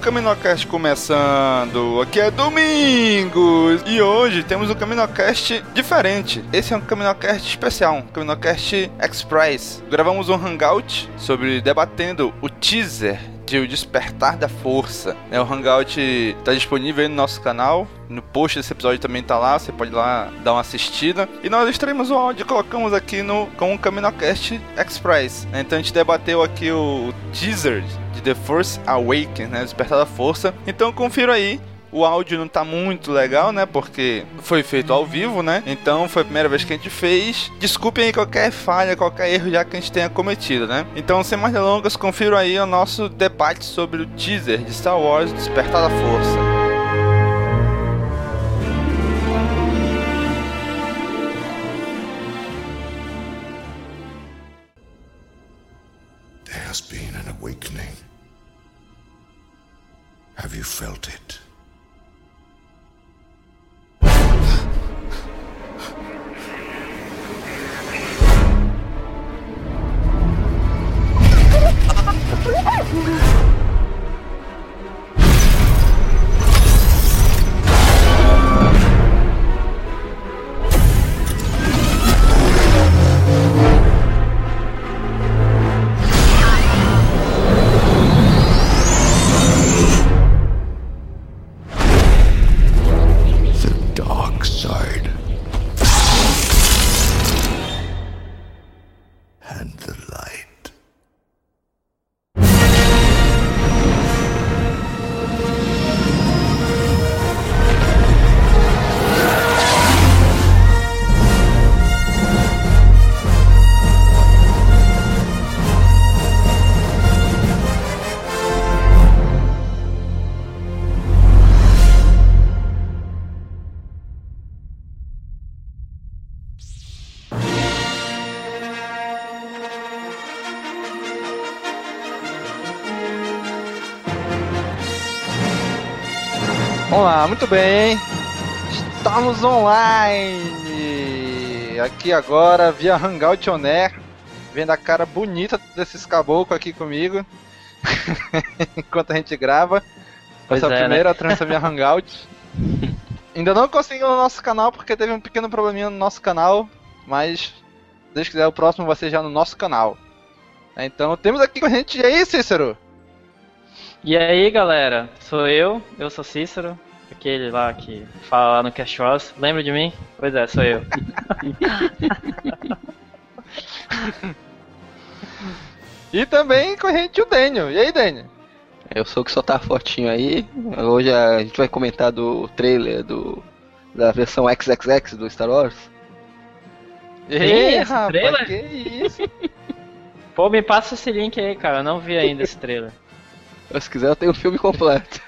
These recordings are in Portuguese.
CaminoCast começando. Aqui é Domingos e hoje temos um CaminoCast diferente. Esse é um CaminoCast especial, um CaminoCast Express. Gravamos um hangout sobre debatendo o teaser de O Despertar da Força. É, o Hangout está disponível aí no nosso canal. No post desse episódio também tá lá, você pode ir lá dar uma assistida. E nós extraímos o áudio e colocamos aqui no com o CaminoCast Express. né? Então a gente debateu aqui o teaser de The Force Awakens, né? Despertar da Força. Então confira aí. O áudio não tá muito legal, né? Porque foi feito ao vivo, né? Então foi a primeira vez que a gente fez. Desculpem aí qualquer falha, qualquer erro já que a gente tenha cometido, né? Então, sem mais delongas, confiram aí o nosso debate sobre o teaser de Star Wars Despertar da Força. There has been an awakening. Have you felt it? Muito bem. Estamos online. Aqui agora via Hangout On Air. Vendo a cara bonita desses caboclos aqui comigo. Enquanto a gente grava. Pois Essa é, primeira trança via Hangout. Ainda não conseguiu no nosso canal porque teve um pequeno probleminha no nosso canal. Mas, se Deus quiser, o próximo vai ser já no nosso canal. Então temos aqui com a gente. E aí, Cícero? E aí, galera? Sou eu, eu sou Cícero, aquele lá que fala lá no Cash Wars. Lembra de mim? Pois é, sou eu. E também com a gente o Daniel. E aí, Daniel? Eu sou o que só tá fortinho aí. Hoje a gente vai comentar do trailer do da versão XXX do Star Wars. Ei, esse rapaz, trailer? que isso? Pô, me passa esse link aí, cara. Eu não vi ainda esse trailer. Se quiser, eu tenho o filme completo.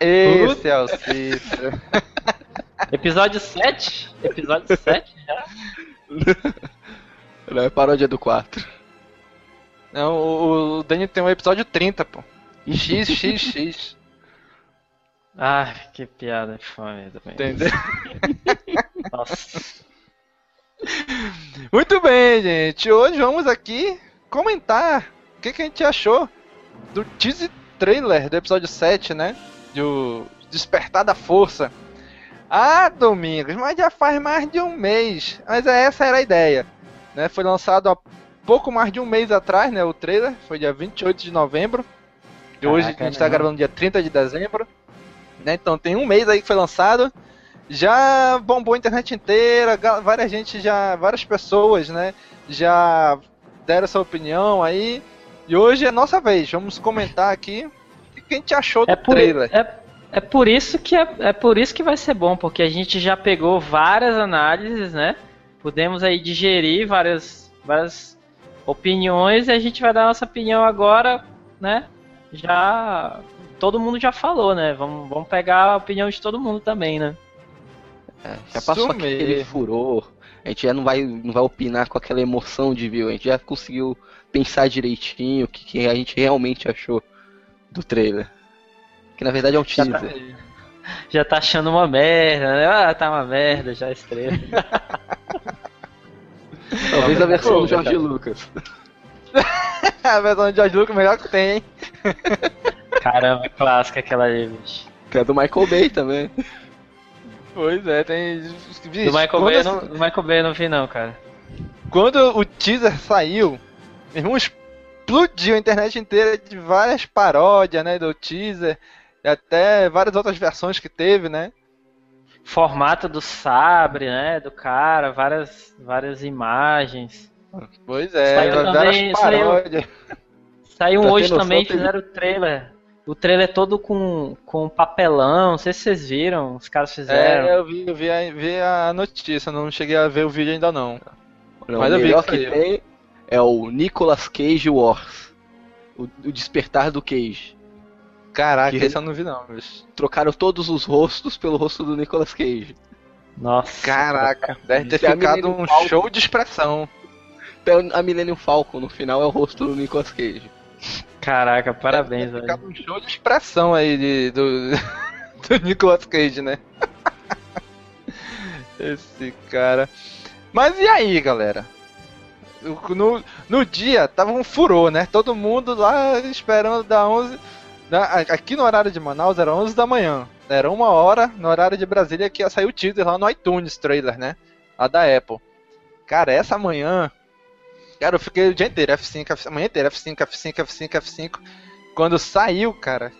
Esse é o Cícero. Episódio 7? Episódio 7 já? Não, é paródia do 4. Não, o, o Daniel tem um episódio 30, pô. XXX. Ai, que piada fome também. Entendeu? Nossa. Muito bem, gente. Hoje vamos aqui comentar o que, que a gente achou do teaser trailer do episódio 7, né? Do Despertar da Força. Ah, Domingos, mas já faz mais de um mês. Mas essa era a ideia. Né? Foi lançado há pouco mais de um mês atrás, né? O trailer. Foi dia 28 de novembro. E hoje Caraca, a gente tá não. gravando dia 30 de dezembro. Né? Então tem um mês aí que foi lançado. Já bombou a internet inteira, várias gente já. várias pessoas, né? Já deram sua opinião aí. E hoje é nossa vez. Vamos comentar aqui que a gente achou do É por, trailer. é, é por isso que é, é por isso que vai ser bom, porque a gente já pegou várias análises, né? Podemos aí digerir várias, várias opiniões e a gente vai dar nossa opinião agora, né? Já todo mundo já falou, né? Vamos, vamos pegar a opinião de todo mundo também, né? É, já passou Sumir. aquele furor. A gente já não vai, não vai opinar com aquela emoção de ver. A gente já conseguiu pensar direitinho o que, que a gente realmente achou do trailer. Que na verdade é um Já teaser. tá, já tá achando uma merda, né? Ah, tá uma merda, já estrela. Talvez a versão Pô, do Jorge cara. Lucas. a versão de George Lucas melhor que tem, hein? Caramba, clássica aquela ali, bicho. Que é do Michael Bay também. Pois é, tem. Do Bicho, Michael, quando Bay, eu esse- não, do Michael Bay eu não vi não, cara. Quando o teaser saiu, meu irmão explodiu a internet inteira de várias paródias, né, do teaser, e até várias outras versões que teve, né? Formato do sabre, né? Do cara, várias, várias imagens. Pois é, Saiu várias também- saiu- paródias. Saiu Pra ter hoje também, fizeram o trailer. O trailer é todo com, com papelão, não sei se vocês viram, os caras fizeram. É, eu vi, eu vi, a, vi a notícia, não cheguei a ver o vídeo ainda não. Olha, Mas o eu vi que que saiu. tem é o Nicolas Cage Wars. O, o despertar do Cage. Caraca, Que- esse eu não vi não, bicho. Trocaram todos os rostos pelo rosto do Nicolas Cage. Nossa. Caraca, deve ter é ficado um Falcon. show de expressão. Até a Millennium Falcon no final é o rosto do Nicolas Cage. Caraca, parabéns, Deve ter velho. ficado um show de expressão aí de, do, do Nicolas Cage, né? Esse cara. Mas e aí, galera? No, no dia tava um furor, né? Todo mundo lá esperando da 11. da- aqui no horário de Manaus era 11 da manhã. Era uma hora no horário de Brasília que ia sair o teaser lá no iTunes trailer, né? Lá da Apple. Cara, essa manhã. Cara, eu fiquei o dia inteiro, F5, F5, a manhã inteira, F5, F5, F5, F5. Quando saiu, cara.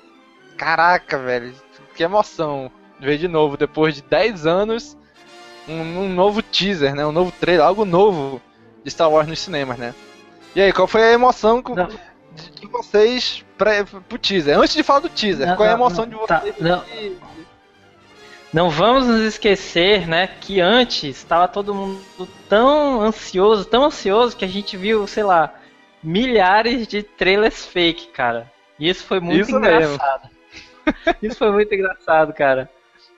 Caraca, velho. Que emoção. Ver de novo, depois de 10 anos, um, um novo teaser, né? Um novo trailer, algo novo de Star Wars nos cinemas, né? E aí, qual foi a emoção com- Não. de, de vocês pra, pro teaser? Antes de falar do teaser, Não, qual é a não, emoção não, de tá, vocês? não. de- Não vamos nos esquecer, né, que antes estava todo mundo tão ansioso, tão ansioso que a gente viu, sei lá, milhares de trailers fake, cara. E isso foi muito Isso engraçado. isso foi muito engraçado, cara.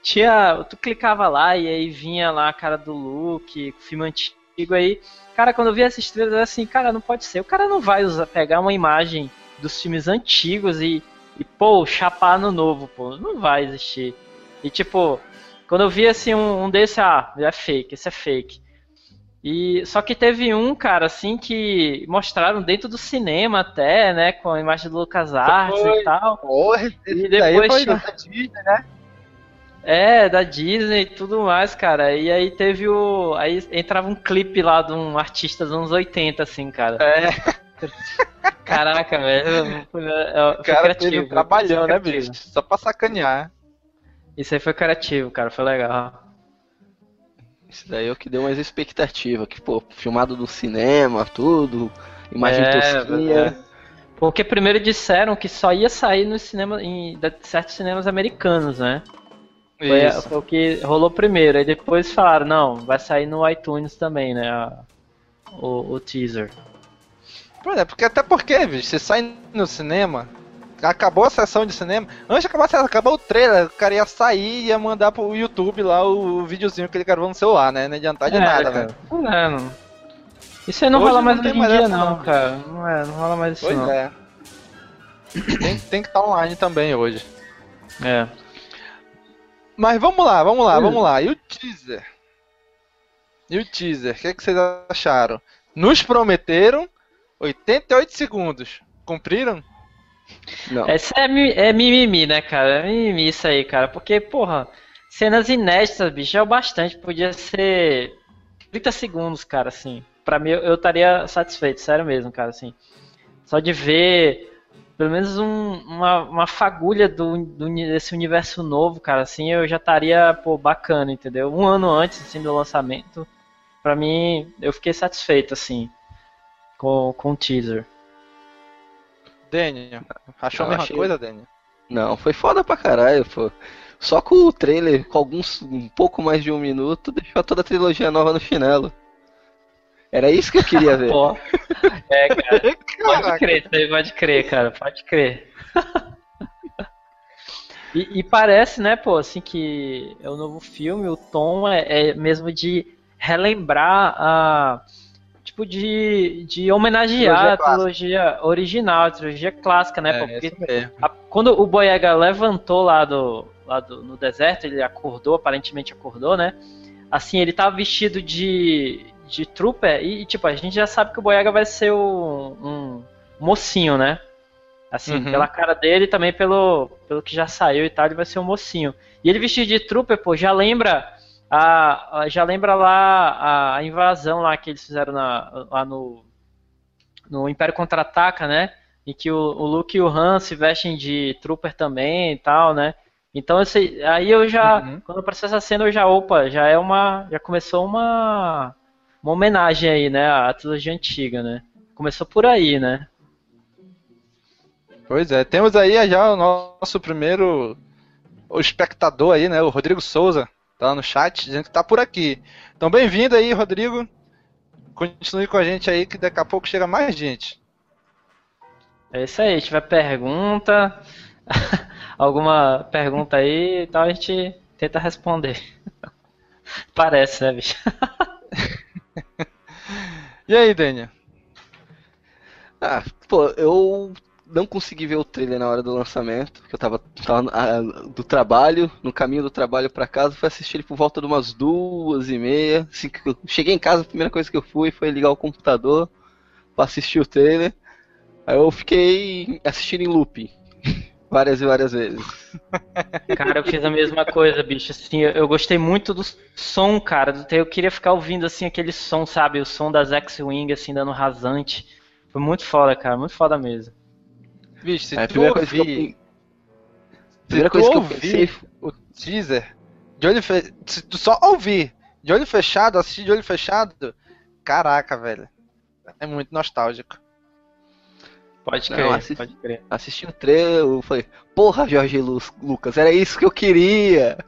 Tinha, tu clicava lá e aí vinha lá a cara do Luke, filme antigo aí. Cara, quando eu vi esses trailers, eu era assim, cara, não pode ser. O cara não vai usar, pegar uma imagem dos filmes antigos e, e pô, chapar no novo, pô. Não vai existir. E tipo, quando eu vi assim um, um desse, ah, é fake, esse é fake. E só que teve um, cara, assim, que mostraram dentro do cinema até, né, com a imagem do Lucas Arts e tal. Porra, E daí depois foi da Disney, né? É, da Disney e tudo mais, cara. E aí teve o. Aí entrava um clipe lá de um artista dos anos 80, assim, cara. É, Caraca, velho. O cara criativo. teve trabalhando, né, bicho? Só pra sacanear. Isso aí foi criativo, cara. Foi legal. Isso daí é o que deu mais expectativa. Que, pô, filmado no cinema, tudo. Imagem É, tosquinha. é. Porque primeiro disseram que só ia sair no cinema, em certos cinemas americanos, né? Foi, foi o que rolou primeiro. Aí depois falaram, não, vai sair no iTunes também, né? o, o teaser. É, porque até porque, bicho, você sai no cinema, acabou a sessão de cinema, antes de acabar a sessão, acabou o trailer, o cara ia sair e ia mandar pro YouTube lá o, videozinho que ele gravou no celular, né? Não adiantar de É, nada, né? Não. Isso aí não Hoje rola mais tem hoje em mais dia, essa, não, cara. Não, é, não rola mais isso, Pois não. é. tem, tem que estar online também hoje. É. Mas vamos lá, vamos lá, vamos lá. E o teaser? E o teaser? O que, é que vocês acharam? Nos prometeram 88 segundos. Cumpriram? Não. Essa é, é mimimi, né, cara? É mimimi isso aí, cara. Porque, porra, cenas inéditas, bicho, é o bastante. Podia ser 30 segundos, cara, assim. Pra mim, eu eu estaria satisfeito, sério mesmo, cara, assim. Só de ver pelo menos um- uma, uma fagulha do, do desse universo novo, cara, assim, eu já estaria, pô, bacana, entendeu? Um ano antes, assim, do lançamento, pra mim, eu fiquei satisfeito, assim, com, com o teaser. Daniel, achou a Eu mesma achei- coisa, Daniel? Não, foi foda pra caralho, pô. Só com o trailer, com alguns um pouco mais de um minuto, deixou toda a trilogia nova no chinelo. Era isso que eu queria ver. Pô, é, cara, pode crer, você pode crer, cara, pode crer. E, e parece, né, pô, assim, que é o novo filme, o tom é, é mesmo de relembrar a. Tipo, de, de homenagear Trilogia a trilogia original, a trilogia clássica, né, pô? É, Porque isso mesmo. a- quando o Boyega levantou lá, do, lá do, no deserto, ele acordou, aparentemente acordou, né? Assim, ele tava vestido de, de trooper e, tipo, a gente já sabe que o Boyega vai ser o, um mocinho, né? Assim, Uhum. pela cara dele e também pelo, pelo que já saiu e tal, ele vai ser um mocinho. E ele vestido de trooper, pô, já lembra a, a- já lembra lá a, a invasão lá que eles fizeram na, lá no, no Império Contra-Ataca, né? Em que o, o Luke e o Han se vestem de trooper também e tal, né? Então esse, aí eu já, Uhum. quando apareceu essa cena, eu já, opa, já é uma, já começou uma, uma homenagem aí, né? À trilogia antiga, né? Começou por aí, né? Pois é, temos aí já o nosso primeiro o espectador aí, né? O Rodrigo Souza, tá lá no chat, dizendo que tá por aqui. Então bem-vindo aí, Rodrigo. Continue com a gente aí que daqui a pouco chega mais gente. É isso aí, se tiver pergunta, alguma pergunta aí e tal, a gente tenta responder. Parece, né, bicho? E aí, Daniel? Ah, pô, eu não consegui ver o trailer na hora do lançamento, porque eu tava, tava ah, do trabalho, no caminho do trabalho pra casa, fui assistir ele por volta de umas duas e meia. Assim que cheguei em casa, a primeira coisa que eu fui foi ligar o computador pra assistir o trailer. Aí eu fiquei assistindo em loop, várias e várias vezes. Cara, eu fiz a mesma coisa, bicho. Assim, eu, eu gostei muito do som, cara. Eu queria ficar ouvindo assim aquele som, sabe? O som das X-Wing, assim, dando rasante. Foi muito foda, cara. Muito foda mesmo. Bicho, se a tu primeira coisa que eu, ouvir, primeira coisa que eu ouvir pensei o teaser de olho fe... se tu só ouvir de olho fechado, assistir de olho fechado, caraca, velho. É muito nostálgico. Pode Não, crer, assi- pode crer. assisti o trailer, eu falei, porra, Jorge Lu- Lucas, era isso que eu queria.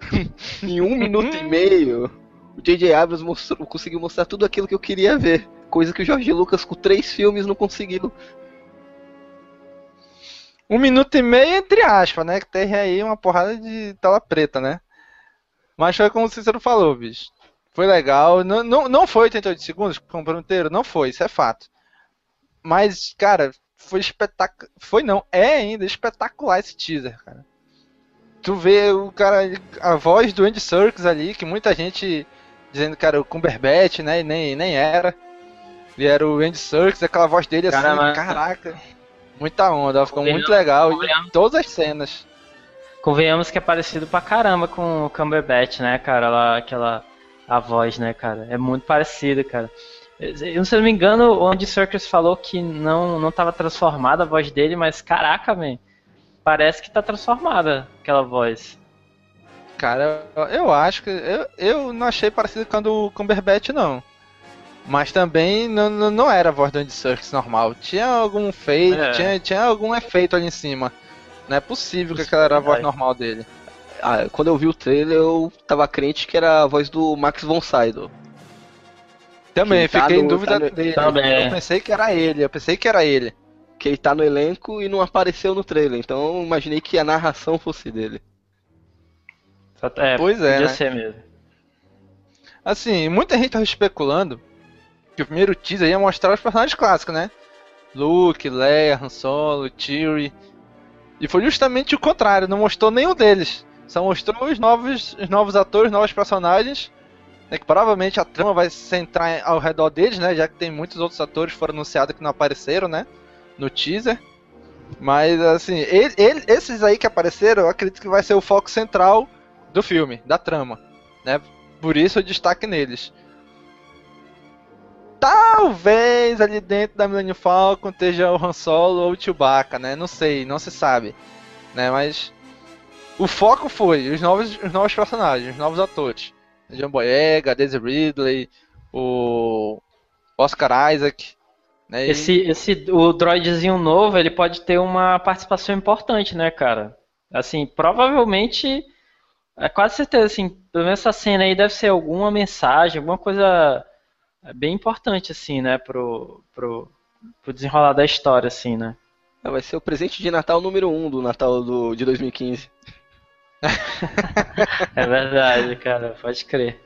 em um minuto e meio, o J.J. Abrams mostrou, conseguiu mostrar tudo aquilo que eu queria ver. Coisa que o Jorge Lucas, com três filmes, não conseguiu. Um minuto e meio, entre aspas, né? Que tem aí uma porrada de tela preta, né? Mas foi como o Cícero falou, bicho. Foi legal. Não, não, não foi 88 segundos, como prometeram, não foi, isso é fato. Mas, cara, foi espetacular. Foi não, é ainda espetacular esse teaser, cara. Tu vê o cara, a voz do Andy Serkis ali, que muita gente dizendo que era o Cumberbatch, né? E nem, nem era. Ele era o Andy Serkis, aquela voz dele assim, Caramba. caraca. Muita onda, ficou muito legal. E todas as cenas. Convenhamos que é parecido pra caramba com o Cumberbatch, né, cara? Lá, aquela a voz, né, cara? É muito parecido, cara. Eu, se eu não me engano, o Andy Serkis falou que não, não tava transformada a voz dele, mas caraca, man, parece que tá transformada aquela voz. Cara, eu, eu acho que. Eu, eu não achei parecido com a do Cumberbatch, não. Mas também não, não, não era a voz do Andy Serkis normal. Tinha algum efeito, É. tinha, tinha algum efeito ali em cima. Não é possível que aquela era a voz normal dele. Ah, quando eu vi o trailer, eu tava crente que era a voz do Max von Sydow. Também, tá fiquei em no- dúvida tá no- dele. Também. Eu pensei que era ele, eu pensei que era ele. Que ele tá no elenco e não apareceu no trailer, então eu imaginei que a narração fosse dele. É, Pois é, podia né? ser mesmo. Assim, muita gente tava especulando que o primeiro teaser ia mostrar os personagens clássicos, né? Luke, Leia, Han Solo, Chewie. E foi justamente o contrário, não mostrou nenhum deles. Só mostrou os novos, os novos atores, novos personagens. Né, que provavelmente a trama vai se centrar ao redor deles, né? Já que tem muitos outros atores que foram anunciados que não apareceram, né? No teaser. Mas assim, ele, ele, esses aí que apareceram, eu acredito que vai ser o foco central do filme, da trama. Né? Por isso o destaque neles. Talvez ali dentro da Millennium Falcon esteja o Han Solo ou o Chewbacca, né? Não sei, não se sabe. Né? Mas o foco foi os novos, os novos personagens, os novos atores. John Boyega, Daisy Ridley, o Oscar Isaac. Né? Esse, esse, o droidzinho novo, ele pode ter uma participação importante, né, cara? Assim, provavelmente, é quase certeza, assim, pelo menos essa cena aí deve ser alguma mensagem, alguma coisa bem importante, assim, né, pro, pro, pro desenrolar da história, assim, né? Vai ser o presente de Natal número 1 um do Natal do, de 2015. é verdade, cara, pode crer.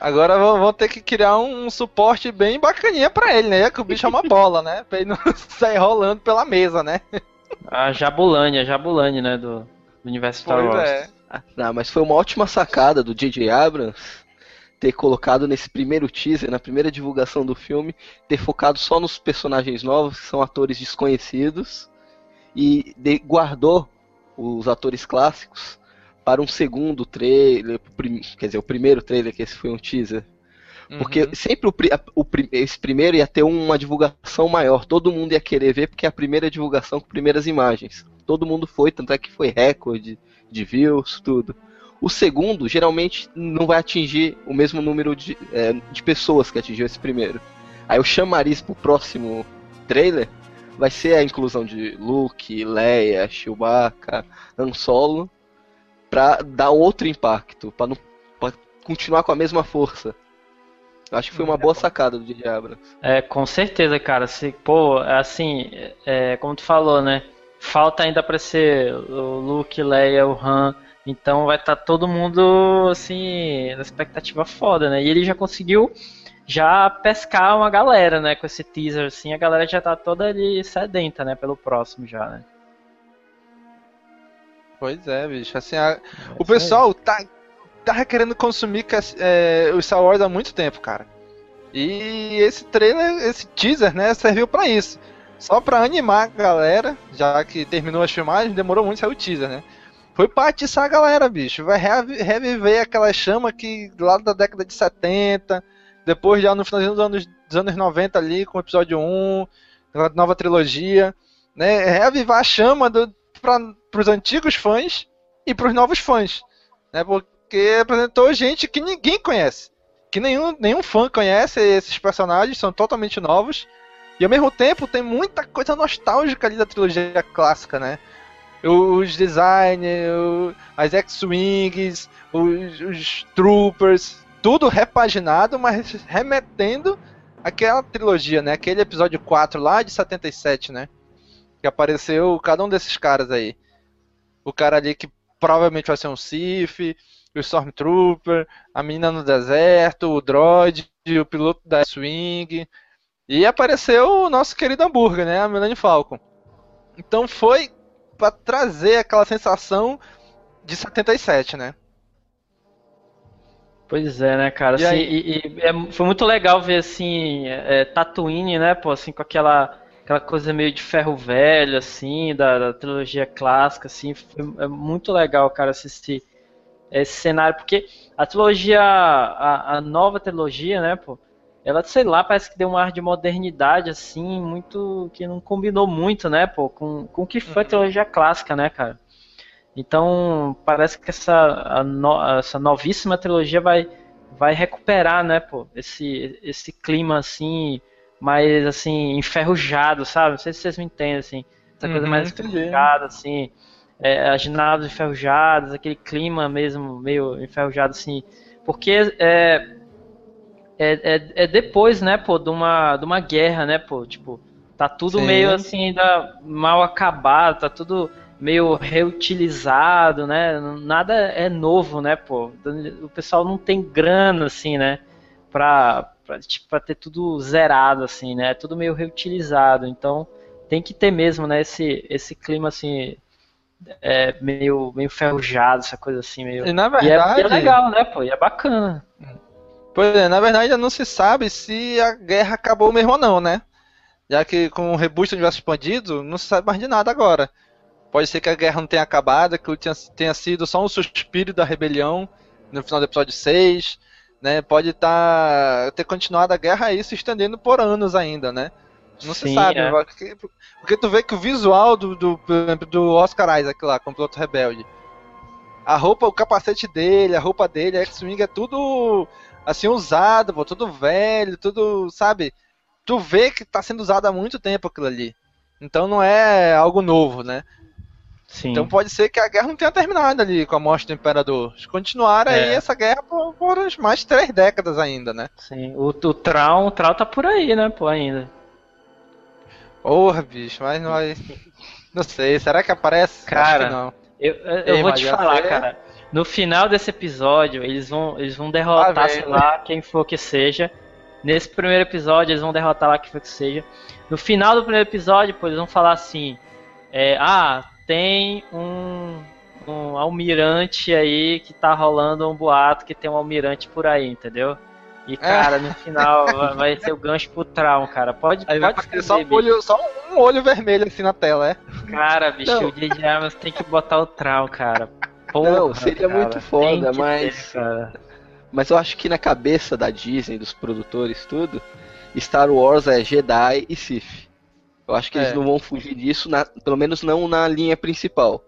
Agora vão ter que criar um suporte bem bacaninha pra ele, né? Que o bicho é uma bola, né? Pra ele não sair rolando pela mesa, né? A Jabulani, a Jabulani, né? Do, do universo Star pois Wars. É. Ah, não, mas foi uma ótima sacada do J.J. Abrams ter colocado nesse primeiro teaser, na primeira divulgação do filme, ter focado só nos personagens novos, que são atores desconhecidos, e de, guardou os atores clássicos para um segundo trailer, quer dizer, o primeiro trailer, que esse foi um teaser. Porque uhum. sempre o, o, esse primeiro ia ter uma divulgação maior, todo mundo ia querer ver, porque é a primeira divulgação com primeiras imagens. Todo mundo foi, tanto é que foi recorde de views, tudo. O segundo, geralmente, não vai atingir o mesmo número de, é, de pessoas que atingiu esse primeiro. Aí o chamariz pro próximo trailer vai ser a inclusão de Luke, Leia, Chewbacca, Han Solo para dar outro impacto, para não pra continuar com a mesma força. Acho que foi uma boa sacada do J.J. Abrams. É, com certeza, cara. Se, pô, assim, é, como tu falou, né? Falta ainda para ser o Luke, Leia, o Han. Então vai estar tá todo mundo, assim, na expectativa foda, né? E ele já conseguiu já pescar uma galera, né? Com esse teaser, assim. A galera já tá toda ali sedenta, né? Pelo próximo já, né? Pois é, bicho. Assim, a... o pessoal tá, tá querendo consumir é, o Star Wars há muito tempo, cara. E esse trailer, esse teaser, né, serviu para isso. Só pra animar a galera, já que terminou as filmagens, demorou muito saiu o teaser, né? Foi pra atiçar a galera, bicho. Vai reviver aquela chama que lá da década de 70, depois já no finalzinho dos anos, dos anos 90 ali, com o episódio 1, nova trilogia, né? Reavivar a chama pra, pros antigos fãs e pros novos fãs. Né? Porque apresentou gente que ninguém conhece. Que nenhum, nenhum fã conhece esses personagens, são totalmente novos. E ao mesmo tempo tem muita coisa nostálgica ali da trilogia clássica, né? Os designs, as X-Wings, os, os Troopers, tudo repaginado, mas remetendo àquela trilogia, né? Aquele episódio 4 lá de 77, né? Que apareceu cada um desses caras aí o cara ali que provavelmente vai ser um Sif, o Stormtrooper, a menina no deserto, o droid, o piloto da Swing. E apareceu o nosso querido hambúrguer, né? A Melanie Falcon. Então foi para trazer aquela sensação de 77, né? Pois é, né, cara? E, assim, e, e é, foi muito legal ver assim, é, Tatooine, né, pô, assim, com aquela aquela coisa meio de ferro velho, assim, da, da trilogia clássica, assim, foi, é muito legal, cara, assistir esse cenário, porque a trilogia, a, a, nova trilogia, né, pô, ela, sei lá, parece que deu um ar de modernidade, assim, muito, que não combinou muito, né, pô, com, com o que foi a uhum. trilogia clássica, né, cara. Então, parece que essa, no, essa novíssima trilogia vai, vai recuperar, né, pô, esse, esse clima, assim, mais assim, enferrujado, sabe? Não sei se vocês me entendem, assim. Essa uhum, coisa mais enferrujada, assim. É, as naves enferrujadas, aquele clima mesmo meio enferrujado, assim. Porque é, é, é, é, depois, né, pô, de uma, de uma guerra, né, pô? Tipo, tá tudo Sim. meio assim, ainda mal acabado, tá tudo meio reutilizado, né? Nada é novo, né, pô? O pessoal não tem grana, assim, né? Pra, pra, tipo, pra ter tudo zerado, assim, né? Tudo meio reutilizado. Então tem que ter mesmo, né, esse, esse clima assim. É, meio, meio ferrujado, essa coisa assim, meio. E na E é- verdade. e é, legal, né, pô? E é bacana. Pois é, na verdade ainda não se sabe se a guerra acabou mesmo ou não, né? Já que com o reboot do universo expandido, não se sabe mais de nada agora. Pode ser que a guerra não tenha acabado, que tenha, tenha sido só um suspiro da rebelião no final do episódio 6, né? Pode tá, ter continuado a guerra aí se estendendo por anos ainda, né? Não se Sim, sabe, é. porque, porque tu vê que o visual do, do, do Oscar Isaac lá, como piloto rebelde, a roupa, o capacete dele, a roupa dele, a X-Wing é tudo assim usado, pô, tudo velho, tudo, sabe? Tu vê que tá sendo usado há muito tempo aquilo ali. Então não é algo novo, né? Sim. Então pode ser que a guerra não tenha terminado ali com a morte do Imperador. Eles continuaram aí É. essa guerra por, por mais de três décadas ainda, né? Sim. O, o Traum, o Traum tá por aí, né, pô, ainda. Porra, bicho, mas vai. Não sei, será que aparece? Acho Cara, que não. Eu, eu, eu Ei, vou te falar, sei. cara. No final desse episódio, eles vão, eles vão derrotar, Tá sei lá, quem for que seja. Nesse primeiro episódio, eles vão derrotar lá quem for que seja. No final do primeiro episódio, pô, eles vão falar assim: é, Ah, tem um, um almirante aí que tá rolando um boato que tem um almirante por aí, entendeu? E, cara, no final vai- ser o gancho pro Traum, cara. Pode, Aí pode só, um olho, só um olho vermelho assim na tela, é? Cara, bicho, Não. o J.J. Abrams tem que botar o Traum, cara. Porra, Não, seria cara, muito foda, mas- ter. Mas eu acho que na cabeça da Disney, dos produtores, tudo, Star Wars é Jedi e Sith. Eu acho que É. eles não vão fugir disso, na- pelo menos não na linha principal.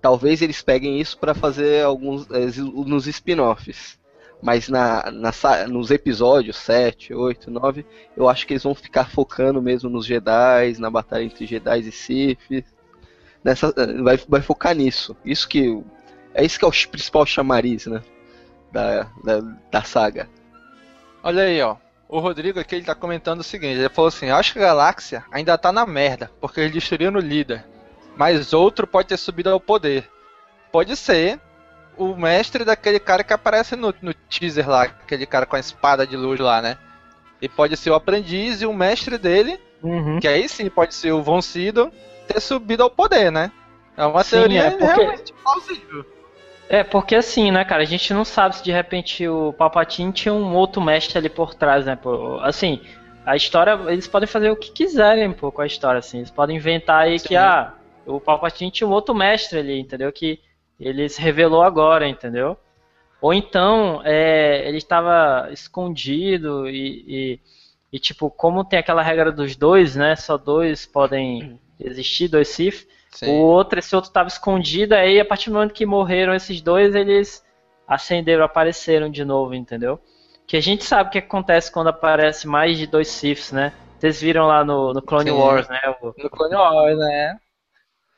Talvez eles peguem isso pra fazer alguns eh, nos spin-offs. Mas na, na nos episódios 7, 8, 9, eu acho que eles vão ficar focando mesmo nos Jedi, na batalha entre Jedi e Sith. Nessa, eh, vai, vai focar nisso. Isso que. É isso que é o principal chamariz, né? Da, da, da saga. Olha aí, ó. O Rodrigo aqui ele tá comentando o seguinte: ele falou assim: Acho que a galáxia ainda tá na merda, porque eles destruíram o líder. Mas outro pode ter subido ao poder. Pode ser o mestre daquele cara que aparece no, no teaser lá, aquele cara com a espada de luz lá, né? E pode ser o aprendiz e o mestre dele, Uhum. que aí sim pode ser o Von Sydow, ter subido ao poder, né? É uma Sim, teoria é porque- realmente plausível. É, porque assim, né, cara, a gente não sabe se de repente o Palpatine tinha um outro mestre ali por trás, né, pô. Assim, a história, eles podem fazer o que quiserem, pô, com a história, assim. Eles podem inventar aí que, Sim. ah, o Palpatine tinha um outro mestre ali, entendeu? Que ele se revelou agora, entendeu? Ou então, é, ele estava escondido e, e, e, tipo, como tem aquela regra dos dois, né, só dois podem existir, dois Sith, Sim. o outro, esse outro estava escondido, aí a partir do momento que morreram esses dois, eles acenderam, apareceram de novo, entendeu? Que a gente sabe o que acontece quando aparece mais de dois Siths, né? Vocês viram lá no, no Clone Sim. Wars, né? O- No Clone Wars, né?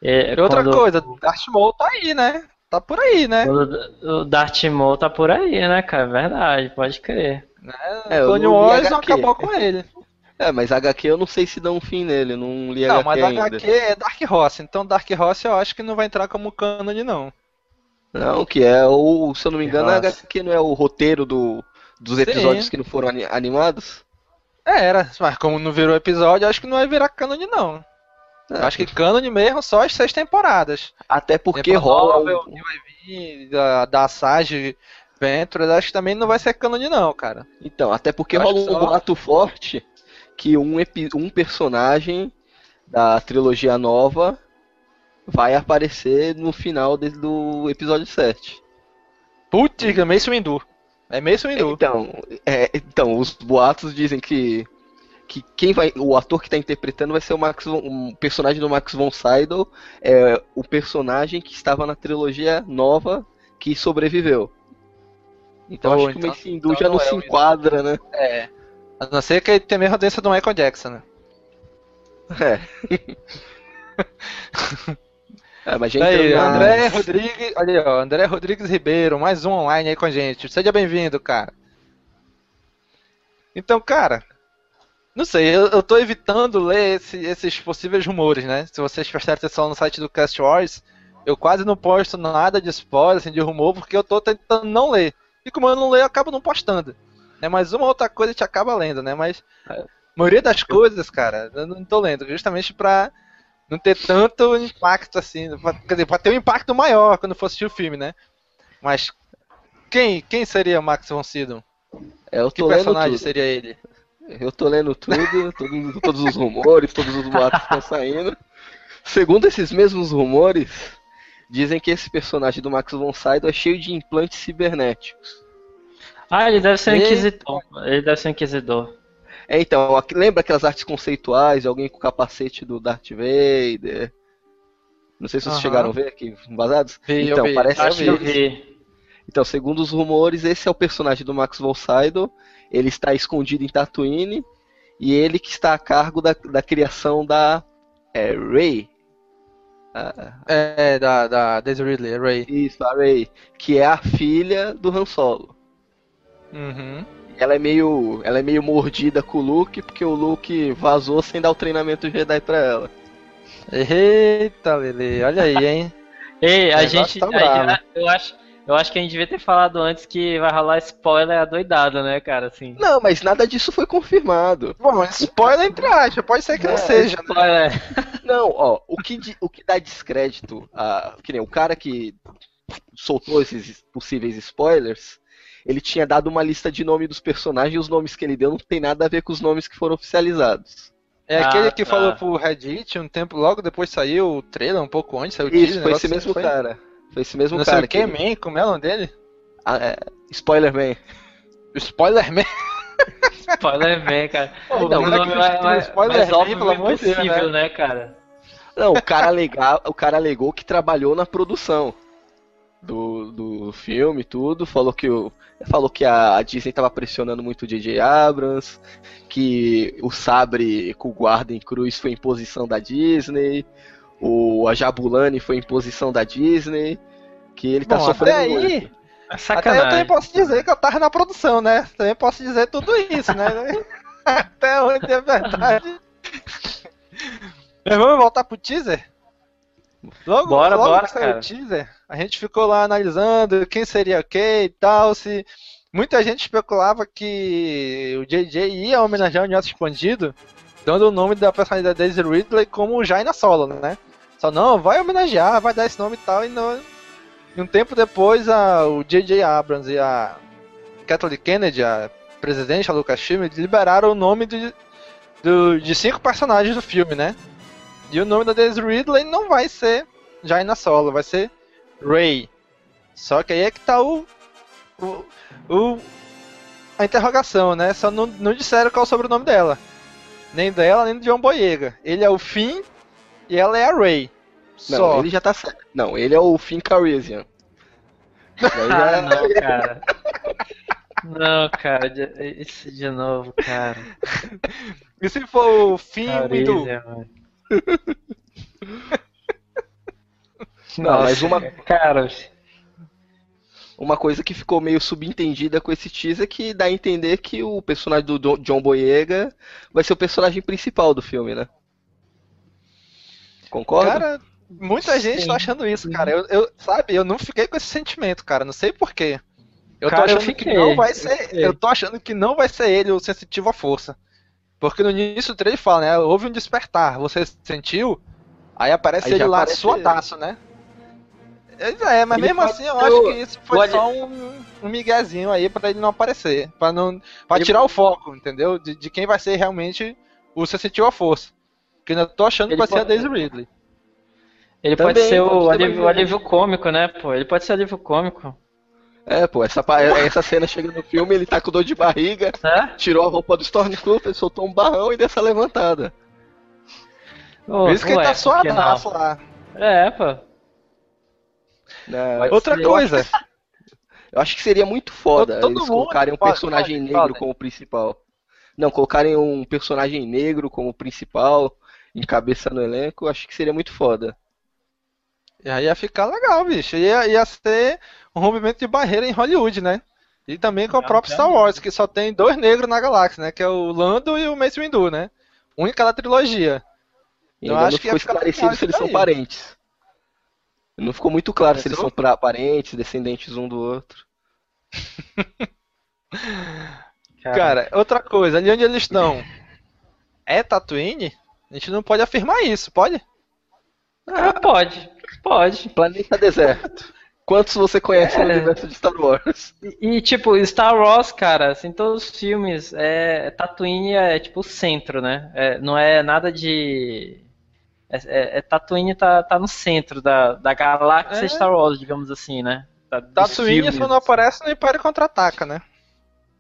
é, E outra quando- coisa, Darth Maul tá aí, né? Tá por aí, né? o Darth Maul tá por aí, né, cara? Verdade, pode crer. É, Clone Wars não acabou com ele. É, mas HQ eu não sei se dá um fim nele, não li Não, HQ mas ainda. HQ é Dark Horse, então Dark Horse eu acho que não vai entrar como canon não. Não, que é o, se eu não me engano, a Nossa. HQ não é o roteiro do, dos Sim. episódios que não foram ani- animados? É, era, mas como não virou episódio, acho que não vai virar canon não. É, Eu acho que canon mesmo só as seis temporadas. Até porque rola novel, que vai vir da, da Sage Ventures, acho que também não vai ser canon não, cara. Então, até porque rola um só- boato forte que um, um personagem da trilogia nova vai aparecer no final de- do episódio 7. Putz, é Mace Windu. É Mace Windu. Então, é, então, os boatos dizem que, que quem vai, o ator que está interpretando vai ser o Max, von- um personagem do Max von Sydow, é o personagem que estava na trilogia nova que sobreviveu. Então Oh, acho que então- o Mace Windu então já não não é se enquadra, né? É. A não ser que ele tenha a mesma doença do Michael Jackson, né? É. é mas já Aí, na- André Rodrigues, olha aí, ó, André Rodrigues Ribeiro, mais um online aí com a gente. Seja bem-vindo, cara. Então, cara, não sei, eu, eu tô evitando ler esse- esses possíveis rumores, né? Se vocês prestarem atenção no site do Cast Wars, eu quase não posto nada de spoiler, assim, de rumor, porque eu tô tentando não ler. E como eu não leio, eu acabo não postando. Né? Mas uma outra coisa a gente acaba lendo, né? Mas a maioria das coisas, cara, eu não tô lendo, justamente pra não ter tanto impacto assim, pra, quer dizer, pra ter um impacto maior quando for assistir o filme, né? Mas quem, quem seria Max von Sydow? É, eu Que personagem seria ele? Eu tô lendo tudo, todo- todos os rumores, todos os boatos que estão saindo. Segundo esses mesmos rumores, dizem que esse personagem do Max von Sydow é cheio de implantes cibernéticos. Ah, ele deve ser um Eita. inquisidor. Ele deve ser um inquisidor. É, então, lembra aquelas artes conceituais de alguém com o capacete do Darth Vader? Não sei se vocês Aham. chegaram a ver aqui, vazados? Vi, eu então, vi. parece Acho que eu que vi. Então, segundo os rumores, esse é o personagem do Max von Sydow. Ele está escondido em Tatooine e ele que está a cargo da, da criação da é, Rey. Ah, É, da, da Daisy Ridley, Ray. isso, a Rey, que é a filha do Han Solo. Uhum. Ela é meio, ela é meio mordida com o Luke porque o Luke vazou sem dar o treinamento Jedi pra ela. Eita, Lele, olha aí, hein? Ei, a gente. tá a eu, acho, eu acho que a gente devia ter falado antes que vai rolar spoiler adoidado, né, cara? Assim. Não, mas nada disso foi confirmado. Bom, spoiler entre aspas, pode ser que não É, seja, né? Não, ó, o que, o que dá descrédito a. Que nem o cara que soltou esses possíveis spoilers, ele tinha dado uma lista de nome dos personagens e os nomes que ele deu não tem nada a ver com os nomes que foram oficializados. É Ah, aquele que tá. falou pro Reddit um tempo logo depois saiu o trailer, um pouco antes, saiu o Isso, teaser, foi esse mesmo assim, cara. Foi esse mesmo Não sei cara o que, man, como é o nome dele? Ah, é, Spoiler Man. Spoiler Man. Spoiler man, cara. Pô, o não, nome não é mais, spoiler mais man, óbvio pelo amor de Deus, possível, né? né, cara? Não, o cara, alega, o cara alegou que trabalhou na produção do, do filme tudo. Falou que, o, falou que a Disney tava pressionando muito o J.J. Abrams, que o sabre com o guarda em cruz foi imposição da Disney, o, a Jabulani foi imposição da Disney, que ele tá Bom, sofrendo até muito. aí, até eu Sacanagem. também posso dizer que eu tava na produção, né? Também posso dizer tudo isso, né? até onde é verdade. Mas vamos voltar pro teaser? Logo, Bora, logo bora, que saiu cara. o teaser, a gente ficou lá analisando quem seria o que e tal, se... Muita gente especulava que o JJ ia homenagear o Universo Expandido, dando o nome da personagem da Daisy Ridley como Jaina Solo, né? Só não, vai homenagear, vai dar esse nome e tal, e, não... um tempo depois a... o J.J. Abrams e a Kathleen Kennedy, a presidente da Lucasfilm, liberaram o nome de, do- de cinco personagens do filme, né? E o nome da Daisy Ridley não vai ser Jaina Solo, vai ser Rey. Só que aí é que tá o, o, o- a interrogação, né? Só não, não disseram qual é o sobrenome dela. Nem dela, nem do John Boyega. Ele é o Finn e ela é a Rey. Não, Só. ele já tá certo. Não, ele é o Finn Calrissian. Daí Ah, não, cara. Não, cara, de- isso de novo, cara. E se for o Finn Carícia, muito. Não, mas uma, Cara, Uma coisa que ficou meio subentendida com esse teaser é que dá a entender que o personagem do John Boyega vai ser o personagem principal do filme, né? Concorda? Cara, muita gente Sim. tá achando isso, cara. Eu, eu- sabe, eu não fiquei com esse sentimento, cara. Não sei porquê. Eu tô Cara, eu achando que fiquei, não vai eu ser. fiquei. Eu tô achando que não vai ser ele o sensitivo à força. Porque no início do trailer fala, né? Houve um despertar. Você sentiu? Aí aparece Aí ele lá aparece suadaço, né? É, mas Ele mesmo pode assim eu acho que isso foi pode- só um, um miguezinho aí pra ele não aparecer. Pra, não, pra Ele- tirar o foco, entendeu? De, de quem vai ser realmente o sensitiu à força. Porque eu ainda tô achando que Ele vai ser a pode- Daisy Ridley. ele Também, pode ser pode o ser alívio, o alívio cômico, né, pô? Ele pode ser alívio cômico. É, pô, essa, essa cena chega no filme, ele tá com dor de barriga, É? tirou a roupa do Stormtrooper, soltou um barrão e dessa levantada. Ô, Por isso que ele ué, tá por que suadaço lá. É, pô. Pode Outra ser. coisa, Eu acho que seria muito foda Todo eles colocarem um personagem negro como principal. Não, colocarem um personagem negro como principal, encabeçando o elenco, acho que seria muito foda. e aí ia ficar legal, bicho. Ia, ia ser um rompimento de barreira em Hollywood, né? E também com a Não, própria Star. Wars, que só tem dois negros na galáxia, né? Que é o Lando e o Mace Windu, né? Única da trilogia. E Eu ainda acho que ia ficar esclarecido legal se eles são parentes. Não ficou muito claro se eles são pra- parentes, descendentes um do outro. Cara, outra coisa, ali onde eles estão é Tatooine? A gente não pode afirmar isso, pode? Ah, pode. Pode. Planeta deserto. Quantos você conhece no É. universo de Star Wars? E, e, tipo, Star Wars, cara, assim, todos os filmes, é, Tatooine é tipo o centro, né? É, não é nada de. É, é- é Tatooine tá, tá no centro da, da galáxia É. Star Wars, digamos assim, né? Da, Tatooine só não aparece no Império Contra-Ataca, né?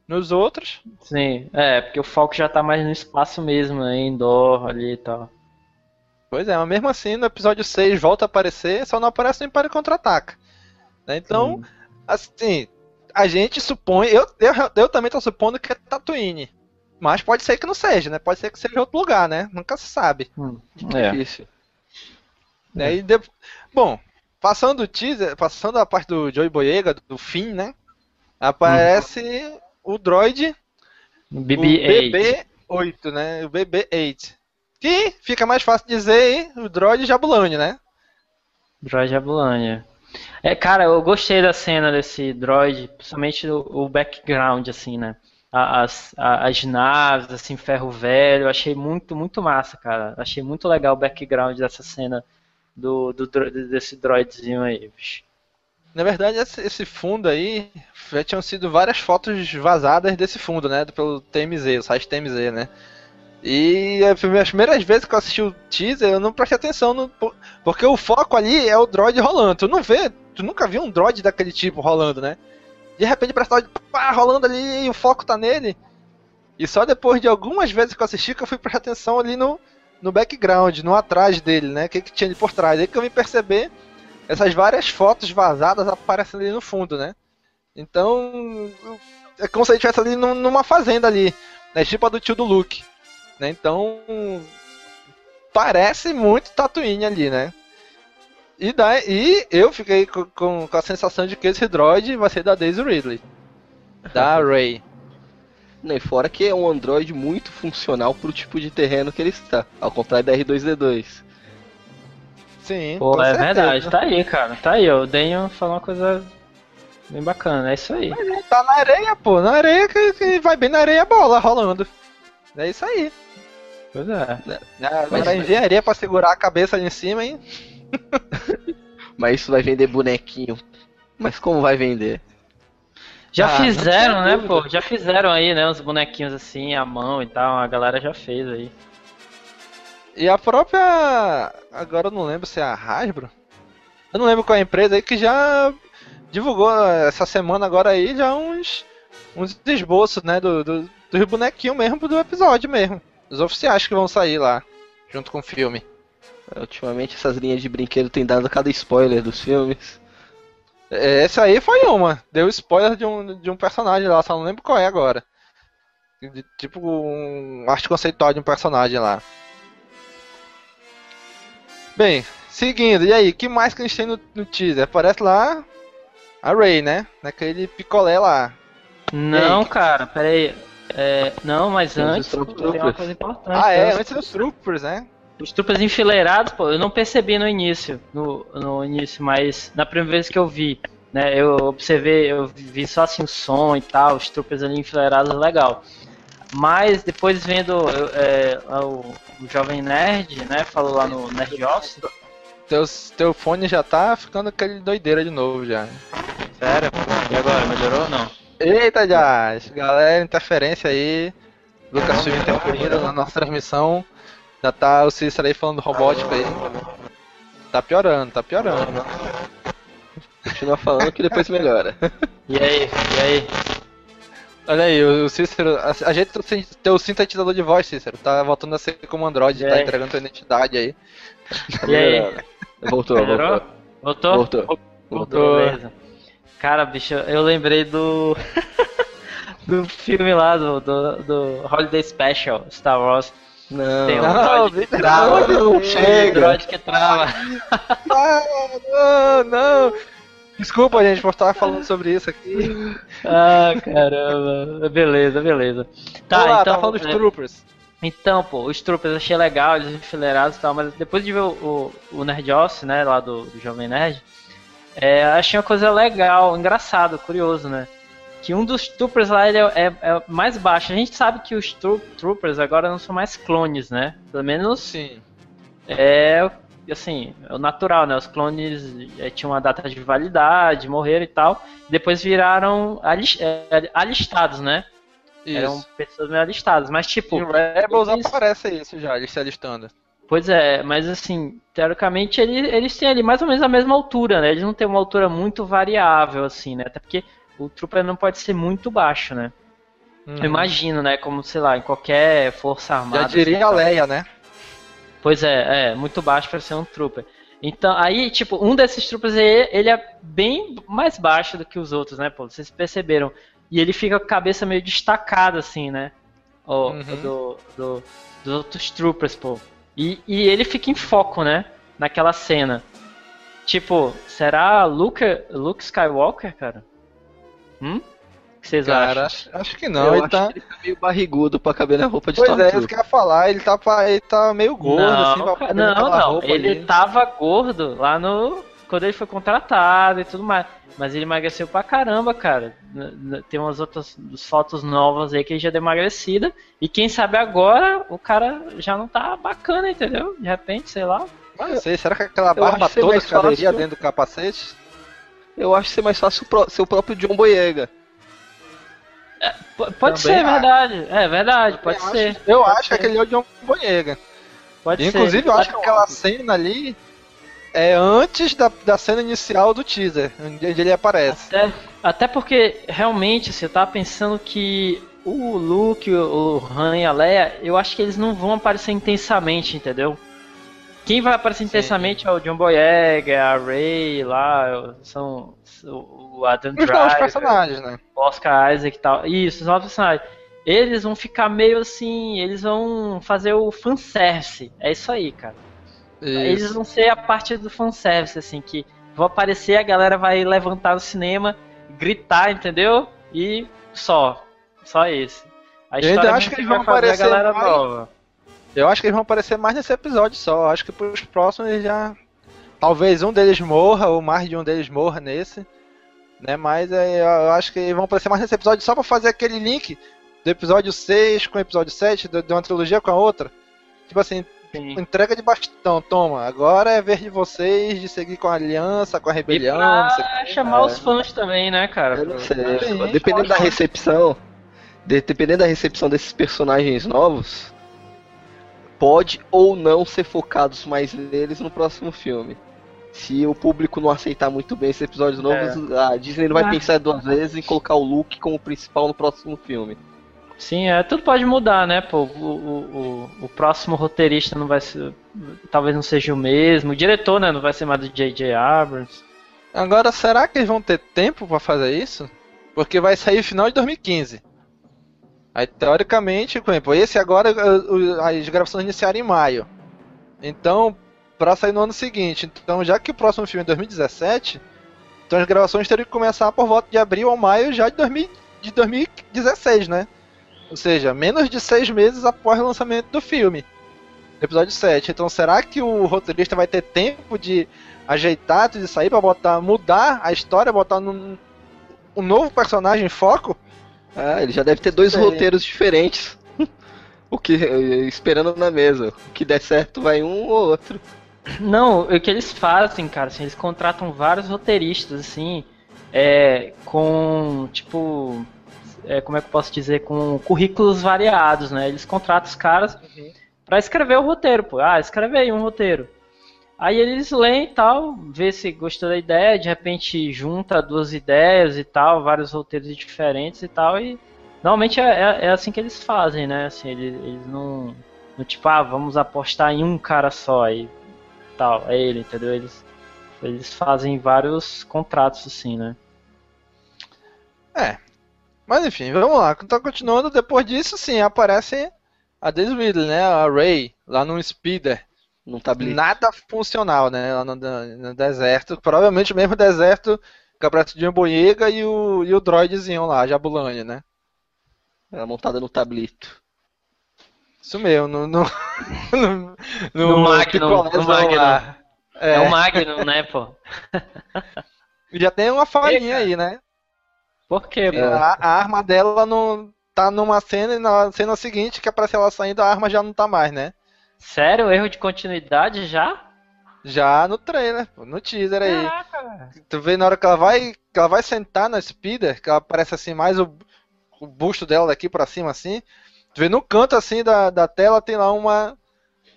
Nos outros, Sim, é, porque o foco já tá mais no espaço mesmo, né? Em Endor ali e tal. pois é, mas mesmo assim no episódio 6 volta a aparecer, só não aparece no Império Contra-Ataca. Né? Então, assim, a gente supõe, eu, eu, eu também tô supondo que é Tatooine. Mas pode ser que não seja, né? Pode ser que seja outro lugar, né? Nunca se sabe. É. Difícil. Né? E de- Bom, passando o teaser, passando a parte do Joey Boyega, do fim, né? Aparece o droid BB-8. o BB-8, né? O BB-8. Que fica mais fácil dizer hein? o droid Jabulani, né? Droid Abulânia. É, cara, eu gostei da cena desse droid, principalmente o, o background, assim, né? As, as naves, assim, ferro velho, eu achei muito, muito massa, cara. Achei muito legal o background dessa cena do, do desse droidzinho aí, bicho. Na verdade, esse, fundo aí já tinham sido várias fotos vazadas desse fundo, né? Pelo TMZ, o site TMZ, né? E as primeiras vezes que eu assisti o teaser, eu não prestei atenção no. po- Porque o foco ali é o droid rolando. Tu não vê, tu nunca viu um droid daquele tipo rolando, né? De repente parece droid pá, rolando ali e o foco tá nele. E só depois de algumas vezes que eu assisti que eu fui prestar atenção ali no, no background, no atrás dele, né? O que, que tinha ali por trás. Aí que eu vim perceber essas várias fotos vazadas aparecem ali no fundo, né? Então, é como se ele estivesse ali num- numa fazenda ali, né? Tipo a do tio do Luke, né? Então, parece muito Tatooine ali, né? E, daí, e eu fiquei com, com, com a sensação de que esse droid vai ser da Daisy Ridley, da Rey. Não, e fora que é um Android muito funcional pro tipo de terreno que ele está, ao contrário da R2D2. Sim, Pô, com é certeza. verdade, tá aí, cara. Tá aí, o Daniel falou uma coisa bem bacana, é isso aí. Tá na areia, pô, na areia que, que vai bem na areia a bola rolando. É isso aí. Pois é. Agora a engenharia pra segurar a cabeça ali em cima, hein? Mas isso vai vender bonequinho. Mas como vai vender? Já Ah, fizeram, né, dúvida. pô? Já fizeram aí, né? Uns bonequinhos assim, à mão e tal. A galera já fez aí. E a própria. Agora eu não lembro se é a Hasbro. Eu não lembro qual é a empresa aí que já divulgou essa semana agora aí já uns. uns esboços, né? Do, do, dos bonequinhos mesmo do episódio mesmo. Os oficiais que vão sair lá, junto com o filme. Ultimamente essas linhas de brinquedo têm dado cada spoiler dos filmes. É, Esse aí foi uma. Deu spoiler de um, de um personagem lá, só não lembro qual é agora. De- tipo um arte conceitual de um personagem lá. Bem, seguindo, e aí, que mais que a gente tem no, no teaser? Aparece lá a Ray, né? Naquele picolé lá. Não, cara, peraí. É, não, mas antes tem uma coisa importante. Ah, é, os- antes dos Troopers, né? Os troopers enfileirados, pô, eu não percebi no início, no, no início, mas na primeira vez que eu vi, né, eu observei, eu vi só assim o som e tal, os troopers ali enfileirados, legal. Mas depois vendo eu, é, o, o Jovem Nerd, né, falou lá no Nerd Office, Teu, teu fone já tá ficando aquele doideira de novo já. sério, pô, e agora, melhorou ou não? Eita, Jazz! Galera, interferência aí. Lucas Silva interferindo na nossa transmissão. Já tá o Cícero aí falando robótico aí. Tá piorando, tá piorando. Continua falando que depois melhora. E aí, e aí? Olha aí, o o Cícero. a- Ajeita teu sin- teu sintetizador de voz, Cícero. Tá voltando a ser como Android, E tá aí? entregando tua identidade aí. E aí? Voltou, Melhorou? voltou. Voltou? Voltou. Voltou. Beleza. Cara, bicho, eu lembrei do. do filme lá, do, do, do Holiday Special, Star Wars. Não, Tem um Não, droid que trava. não, um chega. droid que trava. Não, não, não. Desculpa, gente, por estar falando sobre isso aqui. Ah, caramba. Beleza, beleza. Tá, Vamos lá, então. tá falando dos é, Troopers. Então, pô, os troopers achei legal, eles enfileirados e tal, mas depois de ver o, o, o Nerd Office, né, lá do, do Jovem Nerd, é, achei uma coisa legal, engraçado, curioso, né? Que um dos troopers lá ele é, é- é mais baixo. A gente sabe que os tro- troopers agora não são mais clones, né? Pelo menos Sim. é assim, é o natural, né? Os clones eh, tinham uma data de validade, morreram e tal. Depois viraram eh, alistados, né? Eram Isso. pessoas meio alistadas. Mas tipo. Em Rebels eles- aparece isso já, eles se alistando. Pois é, mas assim, teoricamente ele- eles têm ali mais ou menos a mesma altura, né? Eles não têm uma altura muito variável, assim, né? Até porque o trooper não pode ser muito baixo, né? Uhum. Eu imagino, né? Como, sei lá, em qualquer força armada. Já diria assim, a Leia, né? Pois é, é, muito baixo para ser um trooper. Então, aí, tipo, um desses troopers aí, ele é bem mais baixo do que os outros, né, pô? Vocês perceberam. E ele fica com a cabeça meio destacada, assim, né? Ó, Uhum. do, do- dos outros troopers, pô. E, e ele fica em foco, né? Naquela cena. Tipo, será Luke, Luke Skywalker, cara? Hum? O que vocês Cara, acham? acho, acho que não. eu ele acho tá... que ele tá meio barrigudo pra caber na roupa de Pois é, isso Stormtrooper. que eu ia falar. Ele tá, ele tá meio gordo, não, assim, pra não, não. Ele ali. tava gordo lá no. Quando ele foi contratado e tudo mais. Mas ele emagreceu pra caramba, cara. Tem umas outras fotos novas aí que ele já deu emagrecida. E quem sabe agora o cara já não tá bacana, entendeu? De repente, sei lá. Mas não sei, será que aquela barba é toda caberia dentro do capacete? Eu acho ser mais fácil ser o próprio John Boyega. P- pode Também ser, acho. verdade. É verdade, pode eu ser. Acho, eu Pode acho que ser. aquele é o John Boyega. Pode Inclusive, ser. eu acho que aquela cena ali é antes da, da cena inicial do teaser, onde ele aparece. Até, até porque, realmente, você tá pensando que o Luke, o Han e a Leia, eu acho que eles não vão aparecer intensamente, entendeu? Quem vai aparecer intensamente é o John Boyega, a Rey lá, são o Adam Os novos Driver, personagens, né? o Oscar Isaac e tal. Isso, os novos personagens. Eles vão ficar meio assim, eles vão fazer o fanservice. É isso aí, cara. Eles Isso. vão ser a parte do fanservice, assim, que vão aparecer, a galera vai levantar no cinema, gritar, entendeu? E só. Só esse. A Eu ainda história acho que eles vai vão aparecer a galera mais- nova. Eu acho que eles vão aparecer mais nesse episódio só. Eu acho que pros próximos eles já. Talvez um deles morra, ou mais de um deles morra nesse. Né? Mas é, eu acho que eles vão aparecer mais nesse episódio só pra fazer aquele link do episódio 6 com o episódio 7, de uma trilogia com a outra. Tipo assim, Sim. entrega de bastão, toma. Agora é ver de vocês de seguir com a aliança, com a E rebelião. quê. chamar É. os fãs também, né, cara? Eu não sei. Sim, Dependendo da recepção, de- dependendo da recepção desses personagens novos, pode ou não ser focados mais neles no próximo filme. Se o público não aceitar muito bem esses episódios novos, a Disney não vai Ah. pensar duas vezes em colocar o Luke como principal no próximo filme. Sim, é, tudo pode mudar, né? Pô, o, o, o, o próximo roteirista não vai ser. Talvez não seja o mesmo. O diretor, né? Não vai ser mais do J.J. Abrams. Agora, será que eles vão ter tempo pra fazer isso? Porque vai sair final de 2015. Aí, teoricamente, por exemplo, esse agora, uh, as gravações iniciaram em maio. Então, pra sair no ano seguinte. Então, já que o próximo filme é 2017, então as gravações teriam que começar por volta de abril ou maio já de, 2000, de 2016, né? Ou seja, menos de seis meses após o lançamento do filme. Episódio 7. Então, será que o roteirista vai ter tempo de ajeitar tudo isso aí pra botar, mudar a história, botar num, um novo personagem em foco? Ah, ele já deve ter dois Sei. roteiros diferentes. o que esperando na mesa. O que der certo vai um ou outro. Não, o que eles fazem, cara, assim, eles contratam vários roteiristas, assim, é, com, tipo, é, como é que eu posso dizer, com currículos variados, né? Eles contratam os caras pra escrever o roteiro, pô. Ah, escreve aí um roteiro. Aí eles leem e tal, vê se gostou da ideia, de repente junta duas ideias e tal, vários roteiros diferentes e tal, e normalmente é, é- é assim que eles fazem, né? Assim, eles, eles não, não tipo, ah, vamos apostar em um cara só aí tal, é ele, entendeu? Eles, eles fazem vários contratos assim, né? É. Mas enfim, vamos lá. Então, continuando, depois disso, sim, aparece a Daisy né? A Ray, lá no Speeder. Num tablete. Nada funcional, né? Lá no, no deserto. Provavelmente o mesmo deserto que aparece o John Boyega e o, e o droidzinho lá, a Jabulani, né? Ela montada no tablito. Isso mesmo, no. No, no, No Magnum, picolézão no Magnum. lá. É, o Magnum, né, pô? Já tem uma falinha aí, né? Por quê, pô? A, a arma dela não tá numa cena e na cena seguinte que aparece ela saindo, a arma já não tá mais, né? Sério? Erro de continuidade já? Já no trailer, no teaser aí. Caraca. Tu vê na hora que ela vai, que ela vai sentar na speeder, que ela aparece assim mais o, o busto dela daqui pra cima assim. Tu vê no canto assim da, da tela tem lá uma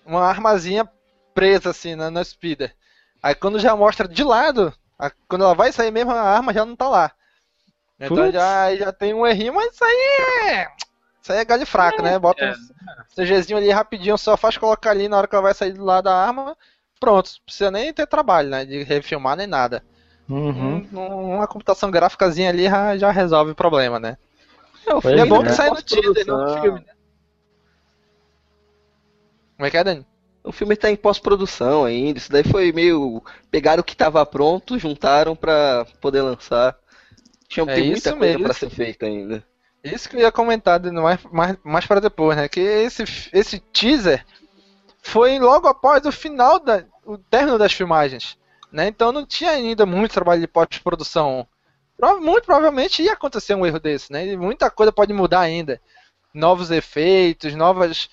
uma armazinha presa assim na, na speeder. Aí quando já mostra de lado, a- quando ela vai sair mesmo a arma já não tá lá. Então Putz. já, já tem um errinho, mas isso aí é. Isso aí é galho fraco, né? Bota É. um CGzinho ali rapidinho, só faz colocar ali na hora que ela vai sair do lado da arma. Pronto, não precisa nem ter trabalho, né? De refilmar nem nada. Uhum. Um- uma computação gráficazinha ali já, resolve o problema, né? É, o é bom é. que sai no teaser, não no filme, né? Como é que é, Dani? O filme tá em pós-produção ainda. Isso daí foi meio. Pegaram o que tava pronto, juntaram pra poder lançar. Tinha, É tem muita coisa pra ser feita ainda. Isso que eu ia comentar mais, mais, mais para depois, né? Que esse, esse teaser foi logo após o final da o término das filmagens, né? Então não tinha ainda muito trabalho de pós-produção. Muito provavelmente ia acontecer um erro desse, né? E muita coisa pode mudar ainda. Novos efeitos, novas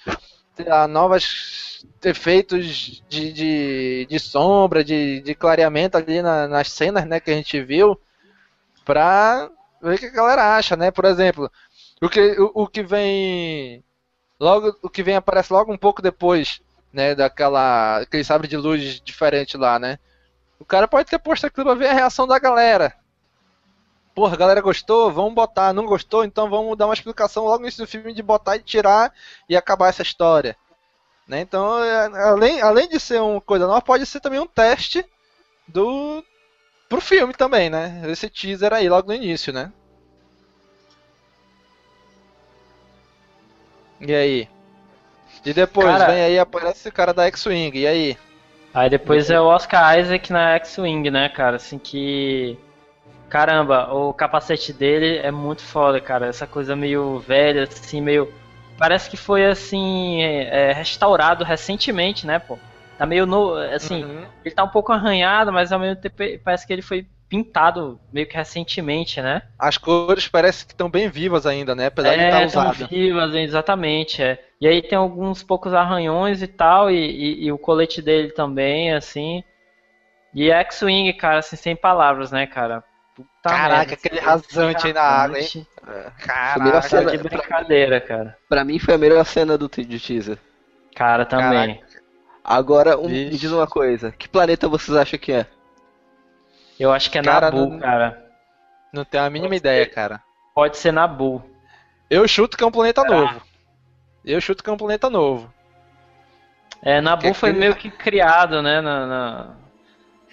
lá, novos efeitos de, de, de sombra, de, de clareamento ali na- nas cenas, né, que a gente viu, pra ver o que a galera acha, né? Por exemplo, o que, o, o que vem logo, o que vem aparece logo um pouco depois, né, daquela aquele sabre de luz diferente lá, né? O cara pode ter posto aquilo pra ver a reação da galera. Porra, a galera gostou, vamos botar. Não gostou, então vamos dar uma explicação logo no filme de botar e tirar e acabar essa história. Né? Então, é, além, além de ser uma coisa nova, pode ser também um teste do pro filme também, né? Esse teaser aí logo no início, né? E aí? E depois, Cara- vem aí, aparece o cara da X-Wing, e aí? Aí depois é o Oscar Isaac na X-Wing, né, cara? Assim que. Caramba, o capacete dele é muito foda, cara. Essa coisa meio velha, assim, meio. Parece que foi assim. é, restaurado recentemente, né, pô? Tá meio no. Assim, Uhum. ele tá um pouco arranhado, mas ao mesmo tempo parece que ele foi pintado meio que recentemente, né? As cores parecem que estão bem vivas ainda, né? Apesar de É, estar usado. vivas, exatamente, é. E aí tem alguns poucos arranhões e tal, e, e- e o colete dele também, assim. E a X-Wing, cara, assim, sem palavras, né, cara? Puta Caraca, merda, aquele assim, rasante aí na água, hein? Caraca, cena- de brincadeira, cara. Pra mim foi a melhor cena do de teaser. Cara, também. Agora, um, me diz uma coisa. Que planeta vocês acham que é? Eu acho que é Cara, Nabu, não- cara. não tenho a mínima ideia, cara. Pode ser Nabu. Eu chuto que é um planeta novo. Eu chuto que é um planeta novo. É, Nabu Que foi aquele- meio que criado, né, na, na,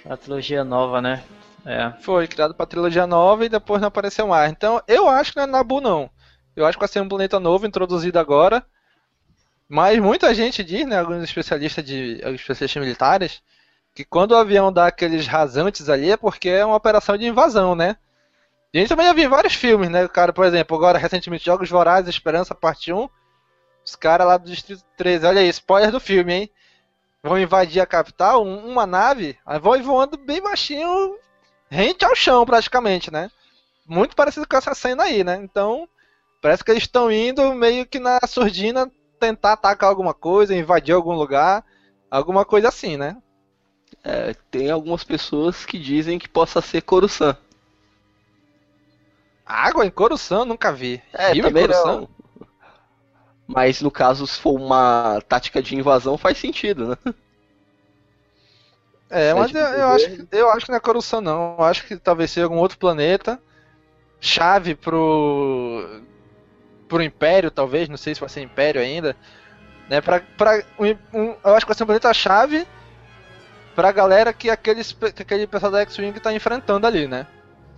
na trilogia nova, né? É. Foi criado pra trilogia nova e depois não apareceu mais. Então, eu acho que não é Nabu, não. Eu acho que vai ser um planeta novo, introduzido agora. Mas muita gente diz, né, alguns especialistas de alguns especialistas militares, que quando o avião dá aqueles rasantes ali é porque é uma operação de invasão, né? E a gente também já viu em vários filmes, né? O cara, por exemplo, agora recentemente Jogos Vorazes, Esperança, parte 1. Os caras lá do Distrito 13, olha aí, spoiler do filme, hein? Vão invadir a capital, um- uma nave, aí vão voando bem baixinho, rente ao chão praticamente, né? Muito parecido com essa cena aí, né? Então, parece que eles estão indo meio que na surdina tentar atacar alguma coisa, invadir algum lugar, alguma coisa assim, né? É, tem algumas pessoas que dizem que possa ser Coruscant. Água em Coruscant, nunca vi. É, Rio também não. Mas no caso, se for uma tática de invasão, faz sentido, né? É, mas eu, eu acho, que- eu acho que não é Coruscant, não. Eu acho que talvez seja algum outro planeta. Chave pro. Pro Império, talvez. Não sei se vai ser Império ainda. Né, pra, pra, um- um- eu acho que vai ser um planeta chave pra galera que, aqueles, que aquele pessoal da X-Wing tá enfrentando ali, né?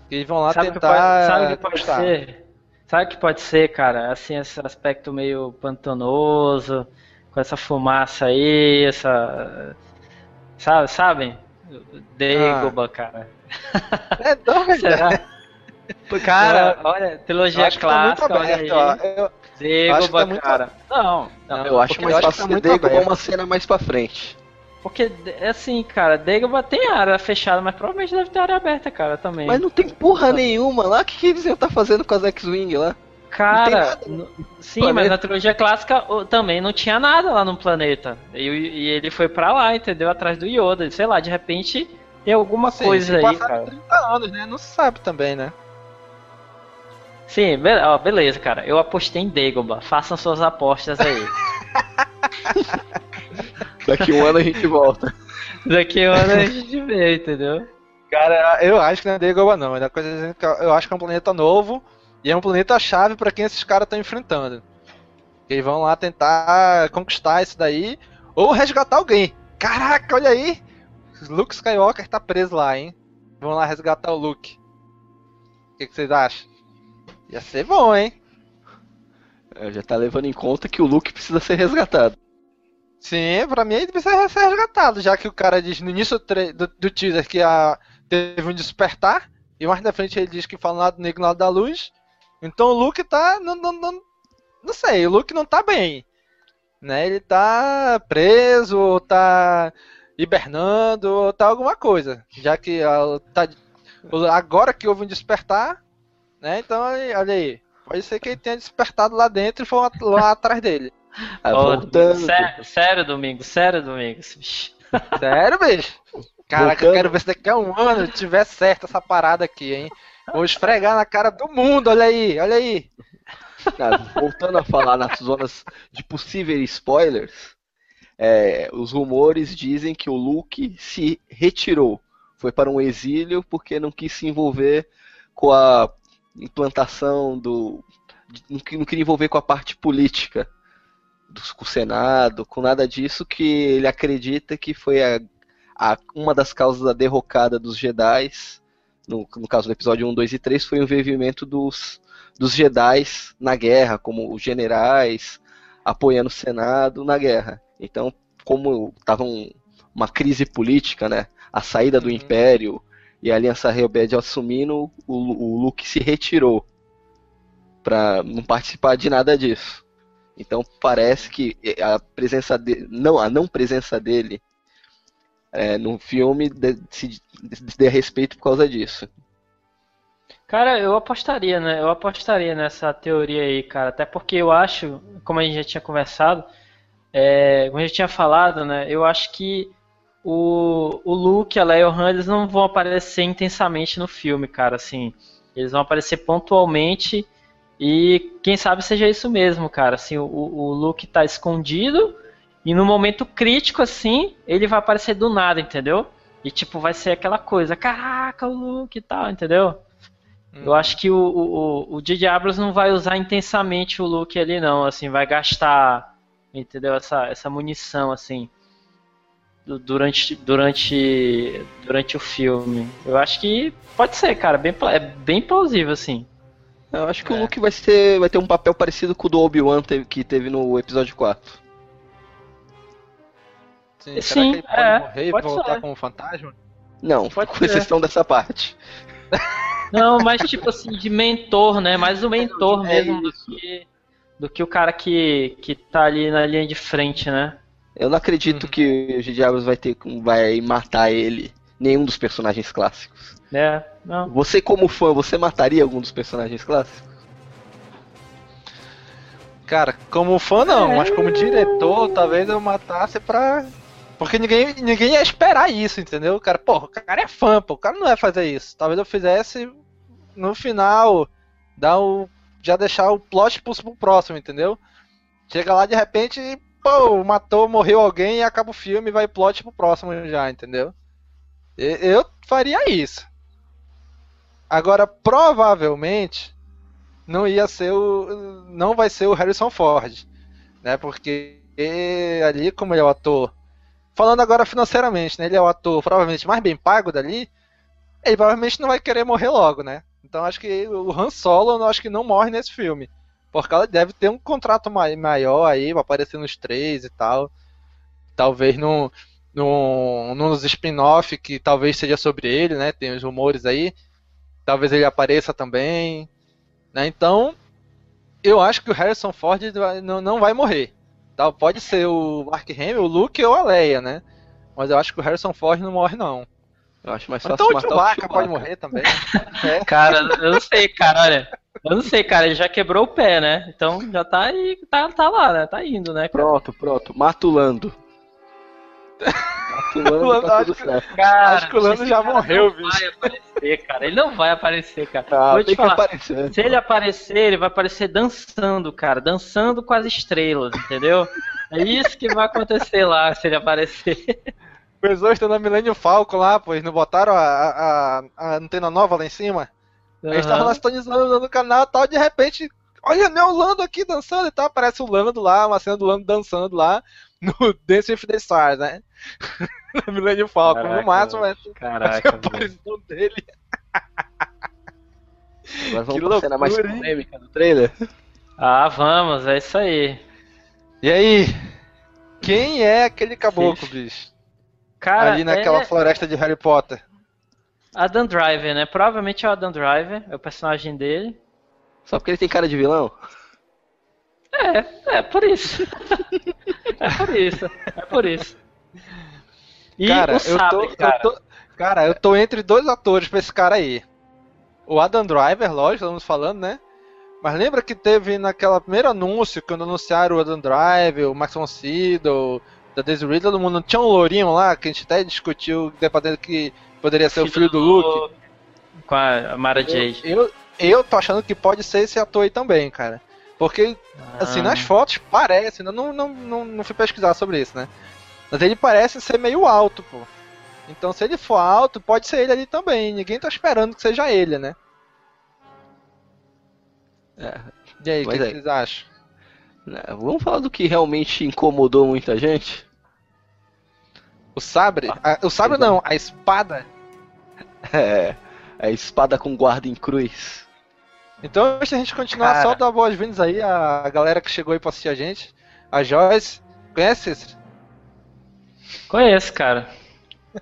E vão lá Sabe o que tentar. pode, sabe o que pode ser? Sabe o que pode ser, cara? Assim, esse aspecto meio pantanoso, com essa fumaça aí, essa. Sabe, sabem? Dagobah, cara. É doido. Será? Pô, Cara, olha, Eu trilogia acho que tá muito clássica, olha aí. aberto, ó. Eu- acho que Dagobah, tá muito- cara. Não, não. eu acho mais fácil tá Dagobah aberto. uma cena mais pra frente. Porque, assim, cara, Dagobah tem área fechada, mas provavelmente deve ter área aberta, cara, também. Mas não tem porra nenhuma lá. O que, que eles iam estar fazendo com as X-Wing lá? Cara, sim, mas na trilogia clássica também não tinha nada lá no planeta. E, e, ele foi pra lá, entendeu? Atrás do Yoda. Sei lá, de repente tem alguma sim, coisa aí, cara. 30 anos, né? Não se sabe também, né? Sim, be ó, beleza, cara. Eu apostei em Dagobah. Façam suas apostas aí. Daqui um ano a gente volta. Daqui um ano a gente vê, entendeu? Cara, eu acho que não é Dagobah não. É coisa eu acho que é um planeta novo e é um planeta chave para quem esses caras estão enfrentando. Eles vão lá tentar conquistar isso daí ou resgatar alguém. Caraca, olha aí! Luke Skywalker tá preso lá, hein? Vão lá resgatar o Luke. O que, que vocês acham? Ia ser bom, hein? É, já tá levando em conta que o Luke precisa ser resgatado. Sim, pra mim ele precisa ser resgatado, já que o cara diz no início do, do teaser que a, teve um despertar, e mais na frente ele diz que fala lado negro lado da luz. Então o Luke tá. Não, não, não, não sei, o Luke não tá bem. Né? Ele tá preso, ou tá hibernando, ou tá alguma coisa. Já que tá, agora que houve um despertar, né? Então, olha aí. Pode ser que ele tenha despertado lá dentro e foi lá, atrás dele. Ah, voltando. Sério, sério, Domingo, sério, Domingo. sério, bicho? Caraca, eu quero ver se daqui a um ano tiver certo essa parada aqui, hein? Vou esfregar na cara do mundo, olha aí, olha aí. voltando a falar nas zonas de possíveis spoilers, é, os rumores dizem que o Luke se retirou, foi para um exílio porque não quis se envolver com a implantação do. Não queria envolver com a parte política, do, com o Senado, com nada disso, que ele acredita que foi a, a, uma das causas da derrocada dos Jedi. No, no caso do episódio 1, 2 e 3, foi o envolvimento dos, dos Jedi na guerra, como os generais apoiando o Senado na guerra. Então, como estava um, uma crise política, né? A saída do uhum. Império, e a Aliança Rebelde assumindo, o, o Luke se retirou para não participar de nada disso. Então parece que a presença de, não a não presença dele é, no filme de, se dê respeito por causa disso. Cara, eu apostaria, né? Eu apostaria nessa teoria aí, cara. Até porque eu acho, como a gente já tinha conversado, é, como a gente tinha falado, né? Eu acho que o, o Luke e a Leia Han, eles não vão aparecer intensamente no filme, cara, assim. Eles vão aparecer pontualmente e quem sabe seja isso mesmo, cara. Assim, o, o Luke tá escondido e no momento crítico, assim, ele vai aparecer do nada, entendeu? E tipo, vai ser aquela coisa, caraca, o Luke e tal, entendeu? Hum. Eu acho que o, o, o. Abrams não vai usar intensamente o Luke ali, não, assim, vai gastar, entendeu? Essa, essa munição, assim durante, durante, durante o filme. Eu acho que pode ser, cara, bem, é bem plausível, assim. Eu acho que é. o Luke vai, ser, vai ter um papel parecido com o do Obi-Wan que teve no episódio 4. Sim, Sim ele pode é, morrer e voltar ser. como fantasma? Não, pode com ser. exceção dessa parte. Não, mas tipo assim, de mentor, né? Mais o mentor é mesmo do que, do que o cara que, que tá ali na linha de frente, né? Eu não acredito uhum. que o J.J. vai ter vai matar ele, nenhum dos personagens clássicos. É, não. Você como fã, você mataria algum dos personagens clássicos? Cara, como fã não, é... mas como diretor, talvez eu matasse pra. Porque ninguém, ninguém ia esperar isso, entendeu? O cara, porra, o cara é fã, pô, o cara não vai fazer isso. Talvez eu fizesse no final, dar o. já deixar o plot pro, pro próximo, entendeu? Chega lá de repente pô, matou, morreu alguém e acaba o filme vai plot pro próximo já, entendeu? Eu faria isso. Agora, provavelmente, não ia ser o. Não vai ser o Harrison Ford. Né? Porque ali, como ele é o ator. Falando agora financeiramente, né? Ele é o ator provavelmente mais bem pago dali. Ele provavelmente não vai querer morrer logo, né? Então acho que o Han Solo acho que não morre nesse filme. Porque ela deve ter um contrato maior aí, vai aparecer nos três e tal. Talvez no, no, nos spin-off, que talvez seja sobre ele, né? Tem os rumores aí. Talvez ele apareça também. Né? Então, eu acho que o Harrison Ford não, não vai morrer. Tá? Pode ser o Mark Hamill, o Luke ou a Leia, né? Mas eu acho que o Harrison Ford não morre, não. Eu acho mais Então fácil o matar Chewbacca o pode Chewbacca. morrer também. É. Cara, eu não sei, cara, olha. Eu não sei, cara, ele já quebrou o pé, né? Então já tá aí, tá, tá lá, né? Tá indo, né? cara? Pronto, pronto. Mata o Lando. Mata o Lando, Lando, tá acho tudo que- certo. Cara, Acho que o Lando já cara morreu, não bicho. vai aparecer, cara. Ele não vai aparecer, cara. Ah, Vou te falar. aparecer. Se ele aparecer, ele vai aparecer dançando, cara. Dançando com as estrelas, entendeu? É isso que vai acontecer lá se ele aparecer. Os dois estão na Millennium Falcon lá, pois não botaram a, a, a antena nova lá em cima? Eles estavam lá sintonizando no canal e tal, de repente, olha, né, o Lando aqui dançando e tal, aparece o Lando lá, uma cena do Lando dançando lá no Dance with the Stars, né? na Millennium Falcon, Caraca, no máximo vai Caraca, a aparição dele. Agora vamos Que pra cena mais polêmica do trailer. Ah, vamos, é isso aí. E aí? Quem é aquele caboclo, bicho? Cara, Ali naquela é floresta de Harry Potter. Adam Driver, né? Provavelmente é o Adam Driver, é o personagem dele. Só porque ele tem cara de vilão? É, é por isso. é por isso, é por isso. E cara, o eu, tô, cara. eu tô. Cara, eu tô entre dois atores pra esse cara aí. O Adam Driver, lógico, estamos falando, né? Mas lembra que teve naquela primeiro anúncio, quando anunciaram o Adam Driver, o Max von Sydow, da Daisy Ridley, todo mundo tinha um lourinho lá, que a gente até discutiu, dependendo que poderia ser o filho do Luke. Com a Mara Jade. Eu, eu, eu tô achando que pode ser esse ator aí também, cara. Porque, assim, Ah. nas fotos parece, eu não, não, não, não fui pesquisar sobre isso, né? Mas ele parece ser meio alto, pô. Então se ele for alto, pode ser ele ali também. Ninguém tá esperando que seja ele, né? É. E aí, o que, Mas que é. vocês acham? Né, Vamos falar do que realmente incomodou muita gente? O sabre? A- o sabre não, a espada. É. A espada com guarda em cruz. Então, antes da gente continuar, Cara. só dar boas-vindas aí a galera que chegou aí pra assistir a gente. A Joyce. Conhece esse? Conheço, cara.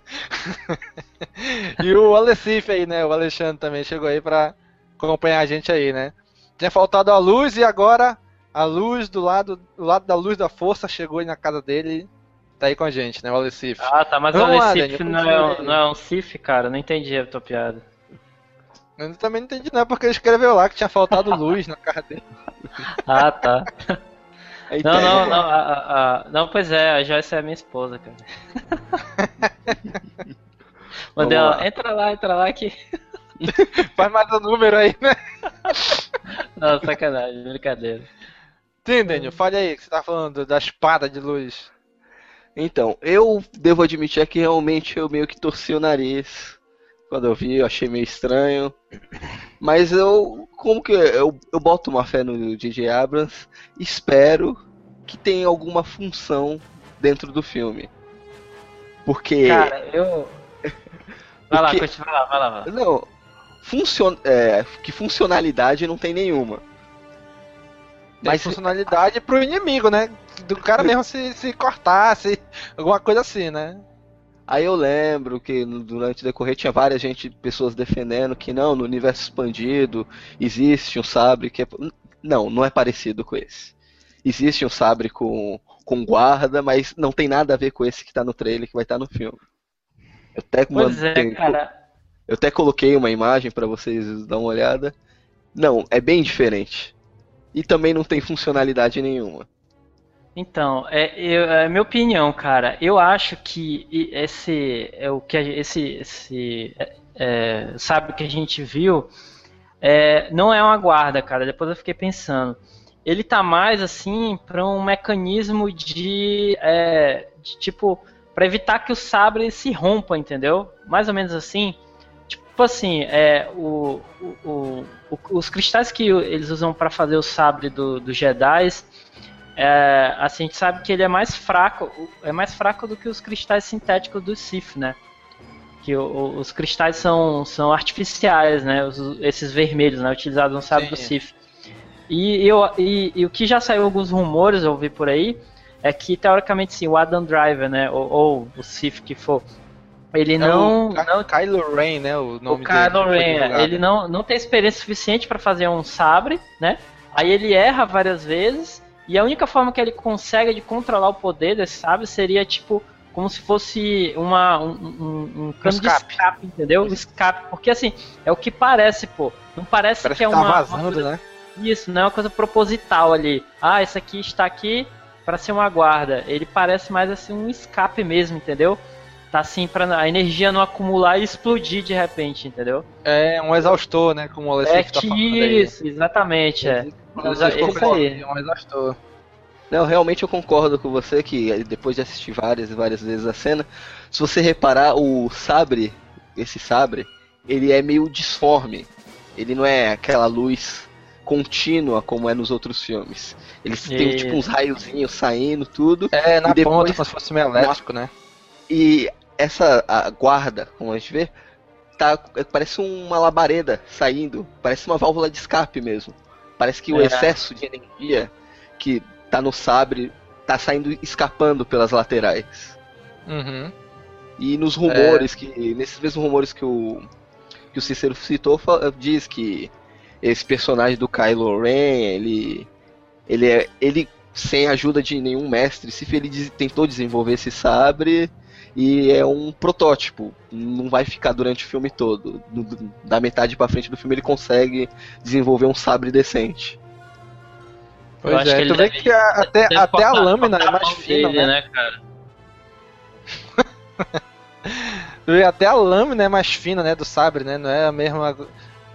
E o Alessif aí, né? O Alexandre também chegou aí pra acompanhar a gente aí, né? Tinha faltado a luz e agora a luz do lado, do lado da luz da força chegou aí na casa dele tá aí com a gente, né? O Alessif. Ah, tá, mas Vamos o lá, Daniel, não, é, um- não é um Sif, cara. Não entendi a tua piada. Eu também não entendi não, porque ele escreveu lá que tinha faltado luz na casa dele. Ah, tá. Aí Não, pega- não, não, a- a- a- não, pois é, a Joyce é minha esposa, cara. Mandei ela, entra lá, entra lá que. Faz mais um número aí, né? Não, sacanagem, brincadeira. Sim, Daniel, fale aí, que você tá falando da espada de luz. Então, eu devo admitir que realmente eu meio que torci o nariz. Quando eu vi, eu achei meio estranho. Mas eu, como que eu, eu boto uma fé no DJ Abrams, espero que tenha alguma função dentro do filme. Porque Cara, eu. Vai lá, continua, vai lá, vai lá, vai lá. não, funcion, é, que funcionalidade não tem nenhuma. Tem Mas- funcionalidade pro inimigo, né? Do cara mesmo se, se cortasse, alguma coisa assim, né? Aí eu lembro que durante o decorrer tinha várias gente, pessoas defendendo que não, no universo expandido existe um sabre que é. Não, não é parecido com esse. Existe um sabre com, com guarda, mas não tem nada a ver com esse que tá no trailer que vai estar no filme. Eu até, Pois é, mandei- cara. eu até coloquei uma imagem pra vocês dar uma olhada. Não, é bem diferente. E também não tem funcionalidade nenhuma. Então, é, eu- é minha opinião, cara. Eu acho que esse é o que a- esse esse é, é, sabe que a gente viu é, não é uma guarda, cara. Depois eu fiquei pensando. Ele tá mais assim para um mecanismo de, é, de, tipo para evitar que o sabre se rompa, entendeu? Mais ou menos assim. Tipo assim, é, o, o- o- os cristais que eles usam para fazer o sabre do, Jedi é, assim, a gente sabe que ele é mais fraco, é mais fraco do que os cristais sintéticos do Sith, né? Que o- o- os cristais são, são artificiais, né? Os- esses vermelhos, né? Utilizados no sabre Sim. do Sith. E, eu, e, e o que já saiu alguns rumores, eu ouvi por aí, é que teoricamente sim, o Adam Driver, né? Ou, ou o Sith que for, ele É não, o não Kylo Ren, né? O o nome Kylo dele. Ren, divulgado. ele não, não tem experiência suficiente para fazer um sabre, né? Aí ele erra várias vezes e a única forma que ele consegue de controlar o poder desse sabre seria tipo como se fosse uma, um, um, um cano de escape. escape, entendeu? Um escape. Porque assim, é o que parece, pô. Não parece, Parece que é que tá uma. vazando, uma coisa- né? Isso, não é uma coisa proposital ali. Ah, esse aqui está aqui para ser uma guarda. Ele parece mais assim um escape mesmo, entendeu? Tá assim pra a energia não acumular e explodir de repente, entendeu? É um exaustor, né? Como o É Alessandro tá que falando aí. isso, exatamente, é. Exa- Eu Isso aí. É um exaustor. Não, realmente eu concordo com você que depois de assistir várias e várias vezes a cena, se você reparar o sabre, esse sabre, ele é meio disforme. Ele não é aquela luz contínua como é nos outros filmes. Eles têm Isso. tipo uns raiozinhos saindo, tudo. É, na E depois- ponta, como se fosse meio elétrico, né? E essa guarda, como a gente vê, tá, é, parece uma labareda saindo, parece uma válvula de escape mesmo. Parece que o É. excesso de energia que tá no sabre tá saindo escapando pelas laterais. Uhum. E nos rumores que nesses mesmos rumores que o que o Cícero citou, diz que esse personagem do Kylo Ren, ele ele é ele sem a ajuda de nenhum mestre, se ele tentou desenvolver esse sabre e é um protótipo, não vai ficar durante o filme todo. Do- do- da metade pra frente do filme ele consegue desenvolver um sabre decente. Eu Pois acho que é, ele tu vê deve- que a- até, até a lâmina é mais fina, dele, né? cara? Tu vê, Até a lâmina é mais fina, né, do sabre, né? Não é a mesma,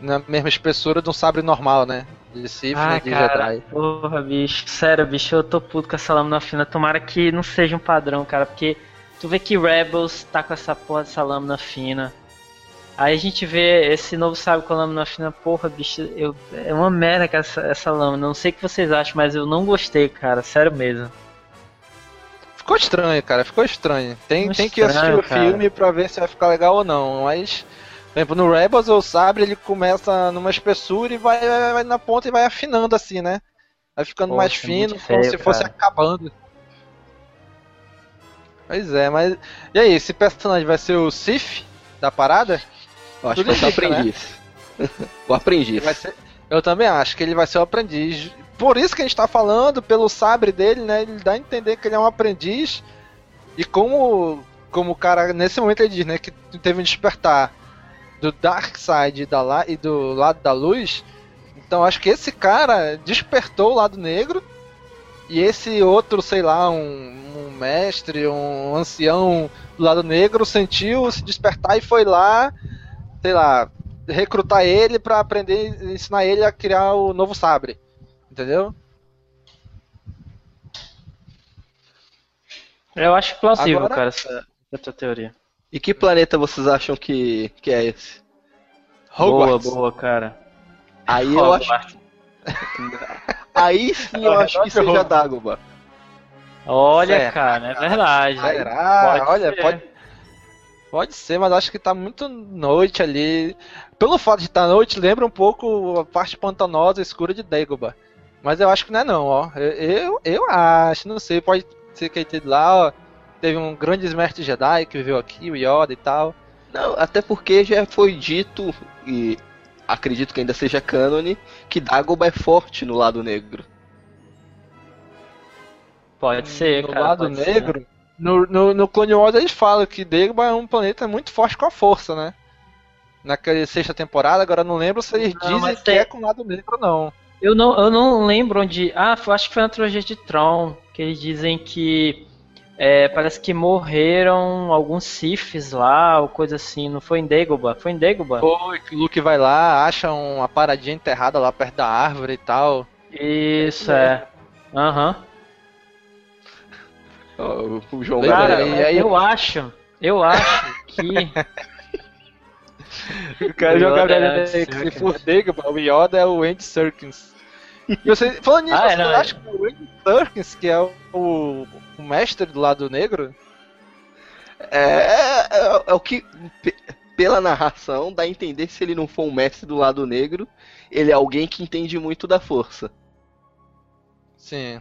não é a mesma espessura de um sabre normal, né? De Sith, Ah, né, de cara, Jedi. porra, bicho. Sério, bicho, eu tô puto com essa lâmina fina. Tomara que não seja um padrão, cara, porque tu vê que Rebels tá com essa porra dessa lâmina fina. Aí a gente vê esse novo sabe com a lâmina fina, porra, bicho, eu, é uma merda essa, essa lâmina. Não sei o que vocês acham, mas eu não gostei, cara, sério mesmo. Ficou estranho, cara, ficou estranho. Tem, Ficou tem que assistir estranho, o cara. filme pra ver se vai ficar legal ou não. Mas, por exemplo, no Rebels o sabre ele começa numa espessura e vai, vai, vai na ponta e vai afinando assim, né? Vai ficando Poxa, mais fino, como feio, se fosse cara. acabando. Pois é, mas. E aí, esse personagem vai ser o Sif da parada? Eu acho Tudo que vai ser o né? aprendiz. o aprendiz. Ser- eu também acho que ele vai ser o aprendiz. Por isso que a gente tá falando, pelo sabre dele, né? Ele dá a entender que ele é um aprendiz. E como, como o cara, nesse momento ele diz, né? Que teve um despertar do Dark Side da la, e do lado da luz. Então acho que esse cara despertou o lado negro. E esse outro, sei lá, um, um mestre, um ancião do lado negro sentiu se despertar e foi lá, sei lá, recrutar ele pra aprender, ensinar ele a criar o novo sabre. Entendeu? Eu acho plausível, Agora- cara, essa, essa tua teoria. E que planeta vocês acham que, que é esse? Boa, Hogwarts. boa, cara. Aí eu acho. Aí sim eu acho que seja Dagobah. Olha, Certo. cara, é verdade. Será? Pode Olha, ser. pode. Pode ser, mas acho que tá muito noite ali. Pelo fato de estar noite, lembra um pouco a parte pantanosa escura de Dagobah. Mas eu acho que não é não, ó. Eu, eu, eu acho, não sei, pode ser que ele lá, ó. Teve um grande mestre Jedi que viveu aqui, o Yoda e tal. Não, até porque já foi dito, e acredito que ainda seja cânone, que Dagobah é forte no lado negro. Pode ser, no cara. lado pode ser. negro. No, no, no Clone Wars eles falam que Dagobah é um planeta muito forte com a força, né? Naquela sexta temporada, agora não lembro se eles Não, dizem que tem- é com o lado negro ou não. Eu não, eu não lembro onde. Ah, acho que foi na trilogia de Tron, que eles dizem que é, parece que morreram alguns Siths lá, ou coisa assim. Não foi em Dagobah? Foi em Dagobah? Foi que o Luke vai lá, acha uma paradinha enterrada lá perto da árvore e tal. Isso, é. Aham. Ó, O João Lembra? Cara, Gabriel. e aí- eu acho, eu acho que. O cara O joga é se for Dagobah, o Yoda é o Andy Serkins. E você, falando nisso, Ah, é, você não, não é. acha que o Andy Serkins, que é o, o, mestre do lado negro, É, é, é- é o que, pe- pela narração, dá a entender se ele não for um mestre do lado negro, ele é alguém que entende muito da força. Sim.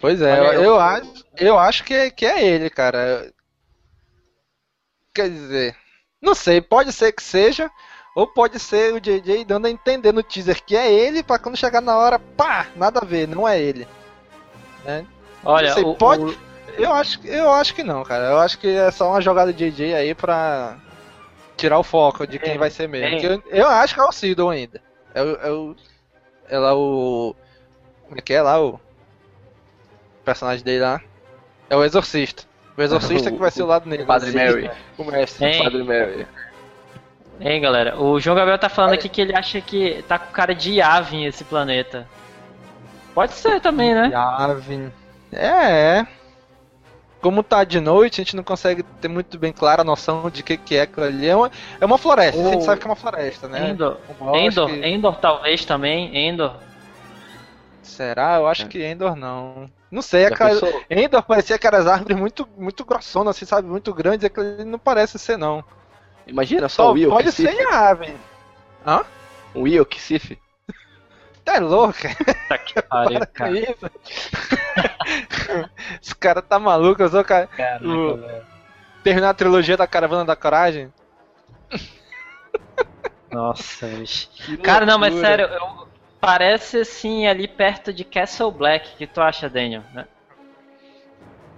Pois é, Olha, eu, eu- acho, eu acho que, é- que é ele, cara. Quer dizer, não sei, pode ser que seja, ou pode ser o JJ dando a entender no teaser que é ele, pra quando chegar na hora, pá, nada a ver, não é ele. Né? Olha, sei, o, pode- o- Eu acho, eu acho que não, cara. Eu acho que é só uma jogada de JJ aí pra tirar o foco de quem É, vai ser mesmo. é. Eu, eu acho que é o Sidon ainda. É o, é o. É lá o. Como é que é lá o. personagem dele lá? É o Exorcista. O Exorcista que vai ser o lado negro. Padre Sim. Mary. O mestre. Hein? Padre Mary. Hein, galera? O João Gabriel tá falando aqui que ele acha que tá com cara de Yavin esse planeta. Pode ser também, né? Yavin. É, é. Como tá de noite, a gente não consegue ter muito bem clara a noção de que que é aquilo ali. É uma, é uma floresta, a gente O- sabe que é uma floresta, né? Endor. Bosque. Endor, Endor talvez também, Endor. Será? Eu acho que Endor não. Não sei, aquela... Endor parecia aquelas árvores muito, muito grossonas, assim, sabe? Muito grandes, aquilo ali não parece ser, não. Imagina só Só o Will pode ser Yavin. Hã? O Will Kissiff. Tá louco? Tá que pariu, cara. isso. Esse cara tá maluco, eu sou o cara. Caraca, O- velho. Terminar a trilogia da Caravana da Coragem. Nossa, bicho. Cara, não, mas sério, eu- parece assim ali perto de Castle Black. Que tu acha, Daniel? Né?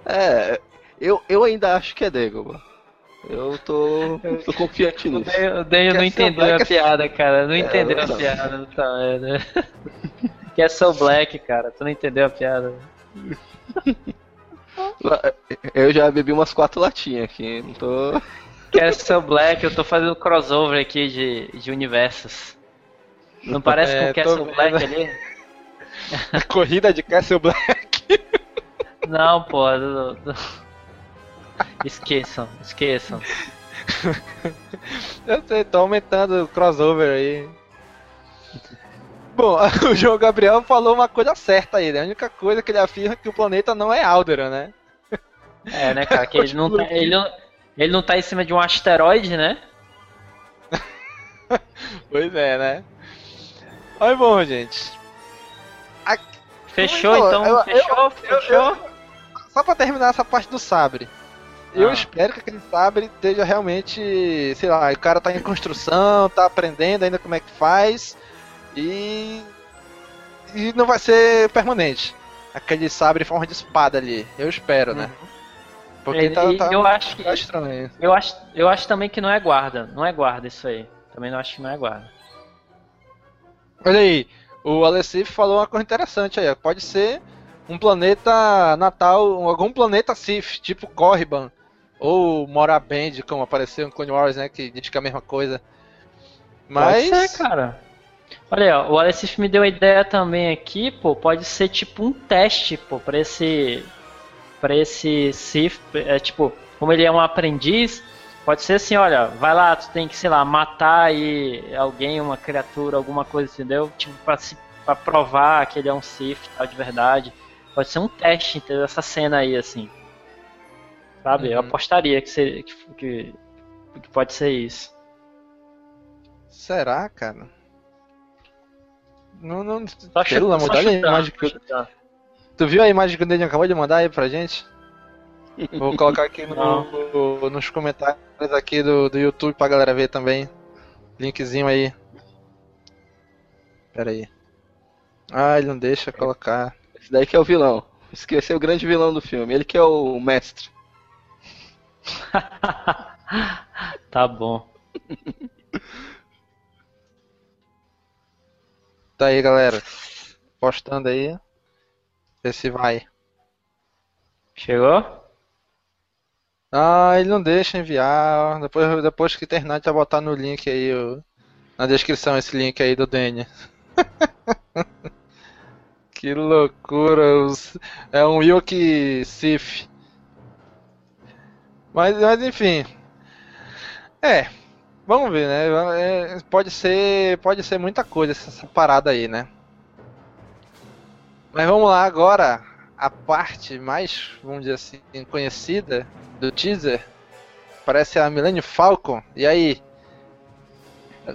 É, eu, eu ainda acho que é Dagobah. Eu tô, tô confiante O nisso. Daniel, o Daniel não entendeu a piada, cara. Não É, entendeu a não. piada. Tá, merda. Castle Black, cara. Tu não entendeu a piada. Eu já bebi umas quatro latinhas aqui, não tô. Castle Black, eu tô fazendo crossover aqui de, de universos. Não parece É, com Castle vendo. Black ali? Corrida de Castle Black. Não, pô. do- do- Esqueçam, esqueçam. Eu sei, tô aumentando o crossover aí. Bom, o João Gabriel falou uma coisa certa aí, né? A única coisa que ele afirma é que o planeta não é Alderan, né? É, né, cara? Que ele não, tá, ele, não, ele não tá em cima de um asteroide, né? Pois é, né? Mas bom, gente. Fechou, então? eu- eu- fechou? eu- fechou? Só pra terminar essa parte do sabre. Eu Ah. espero que aquele sabre esteja realmente, sei lá, o cara tá em construção, tá aprendendo ainda como é que faz e e não vai ser permanente. Aquele sabre em forma de espada ali. Eu espero, né? Porque Ele- tá, tá, eu acho que tá estranho. eu acho, eu acho também que não é guarda, não é guarda isso aí. Também não acho que não é guarda. Olha aí, o Alessif falou uma coisa interessante aí. Pode ser um planeta natal, algum planeta Sith, tipo Korriban. Ou Moraband, como apareceu em Clone Wars, né? Que diz que é a mesma coisa. Mas. Pode ser, cara. Olha ó, o Alessif me deu a ideia também aqui, pô, pode ser tipo um teste, pô, pra esse para esse Sith, é tipo, como ele é um aprendiz, pode ser assim, olha, vai lá, tu tem que, sei lá, matar aí alguém, uma criatura, alguma coisa, entendeu? Tipo, pra, se, pra provar que ele é um Sith, tal, de verdade. Pode ser um teste, entendeu? Essa cena aí, assim. Sabe? Eu Uhum. apostaria que, seria, que, que, que pode ser isso. Será, cara? Não, não. Só Pelo amor de Deus, a imagem que- chutar. Tu viu a imagem que o Daniel acabou de mandar aí pra gente? Vou colocar aqui no- no- nos comentários aqui do, do YouTube pra galera ver também. Linkzinho aí. Pera aí. Ah, ele não deixa colocar. Esse daí que é o vilão. Esqueceu o grande vilão do filme. Ele que é o mestre. Tá bom. Tá aí, galera. Postando aí. Vê se vai. Chegou? Ah, ele não deixa enviar. Depois, depois que terminar, a gente vai botar no link aí, na descrição, esse link aí do Danny. que loucura. É um Yoki Sif. Mas, mas enfim. É. Vamos ver, né? É, pode ser. Pode ser muita coisa essa parada aí, né? Mas vamos lá agora. A parte mais, vamos dizer assim, conhecida do teaser. Parece a Millennium Falcon. E aí? O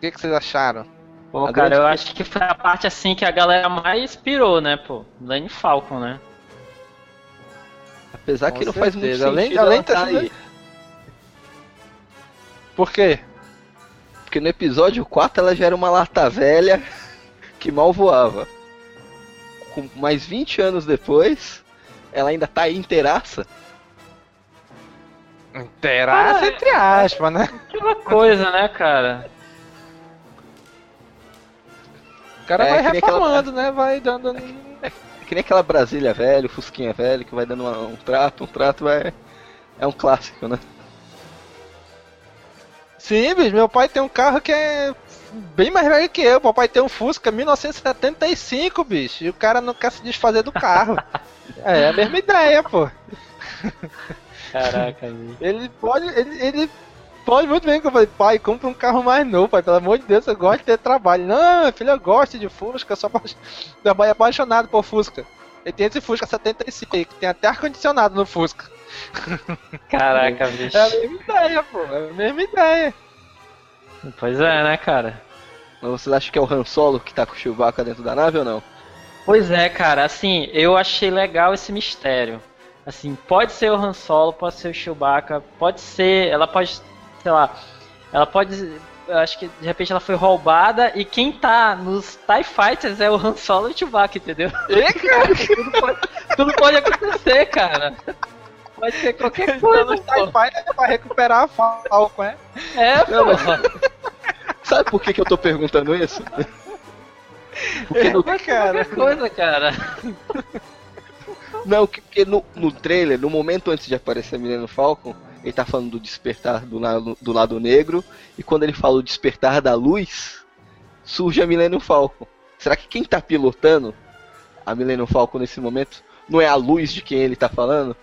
que, que vocês acharam? Pô, A cara, grande eu acho que foi a parte assim que a galera mais pirou, né, pô? Lane Falcon, né? Apesar Com que não faz muito certeza. Além- sentido além ter tá sido- aí. Por quê? Porque no episódio 4 ela já era uma lata velha que mal voava. Com mais 20 anos depois, ela ainda tá aí inteiraça. Inteiraça Ah, entre aspas, né? Aquela coisa, né, cara? O cara É, vai nem aquela- reformando, né? Vai dando. É que nem aquela Brasília velho, Fusquinha velho, que vai dando uma- um trato, um trato, vai. É um clássico, né? Sim, bicho, meu pai tem um carro que é bem mais velho que eu. Papai tem um Fusca 1975, bicho. E o cara não quer se desfazer do carro. é a mesma ideia, pô. Caraca, bicho. Ele pode. Ele, ele pode muito bem que eu falei, pai, compra um carro mais novo, pai. Pelo amor de Deus, eu gosto de ter trabalho. Não, filho, eu gosto de Fusca, eu sou pai é apaixonado por Fusca. Ele tem esse Fusca 75 aí, que tem até ar-condicionado no Fusca. Caraca, bicho. É a mesma ideia, pô. É a mesma ideia. Pois é, né, cara? Mas vocês acham que é o Han Solo que tá com o Chewbacca dentro da nave ou não? Pois é, cara, assim, eu achei legal esse mistério. Assim, pode ser o Han Solo, pode ser o Chewbacca, pode ser, ela pode, sei lá, ela pode, eu acho que de repente ela foi roubada e quem tá nos TIE Fighters é o Han Solo e o Chewbacca, entendeu? E, cara? tudo, pode, tudo pode acontecer, cara. Pode ser qualquer Então, coisa, nos pô. TIE Fighter pra recuperar a Falcon, é? É, pô. Não, mas- Sabe por que, que eu tô perguntando isso? Porque no, ser qualquer coisa, cara. não, que- porque no, no trailer, no momento antes de aparecer a Millennium Falcon, ele tá falando do despertar do lado, do lado negro, e quando ele fala o despertar da luz, surge a Millennium Falcon. Será que quem tá pilotando a Millennium Falcon nesse momento não é a luz de quem ele tá falando?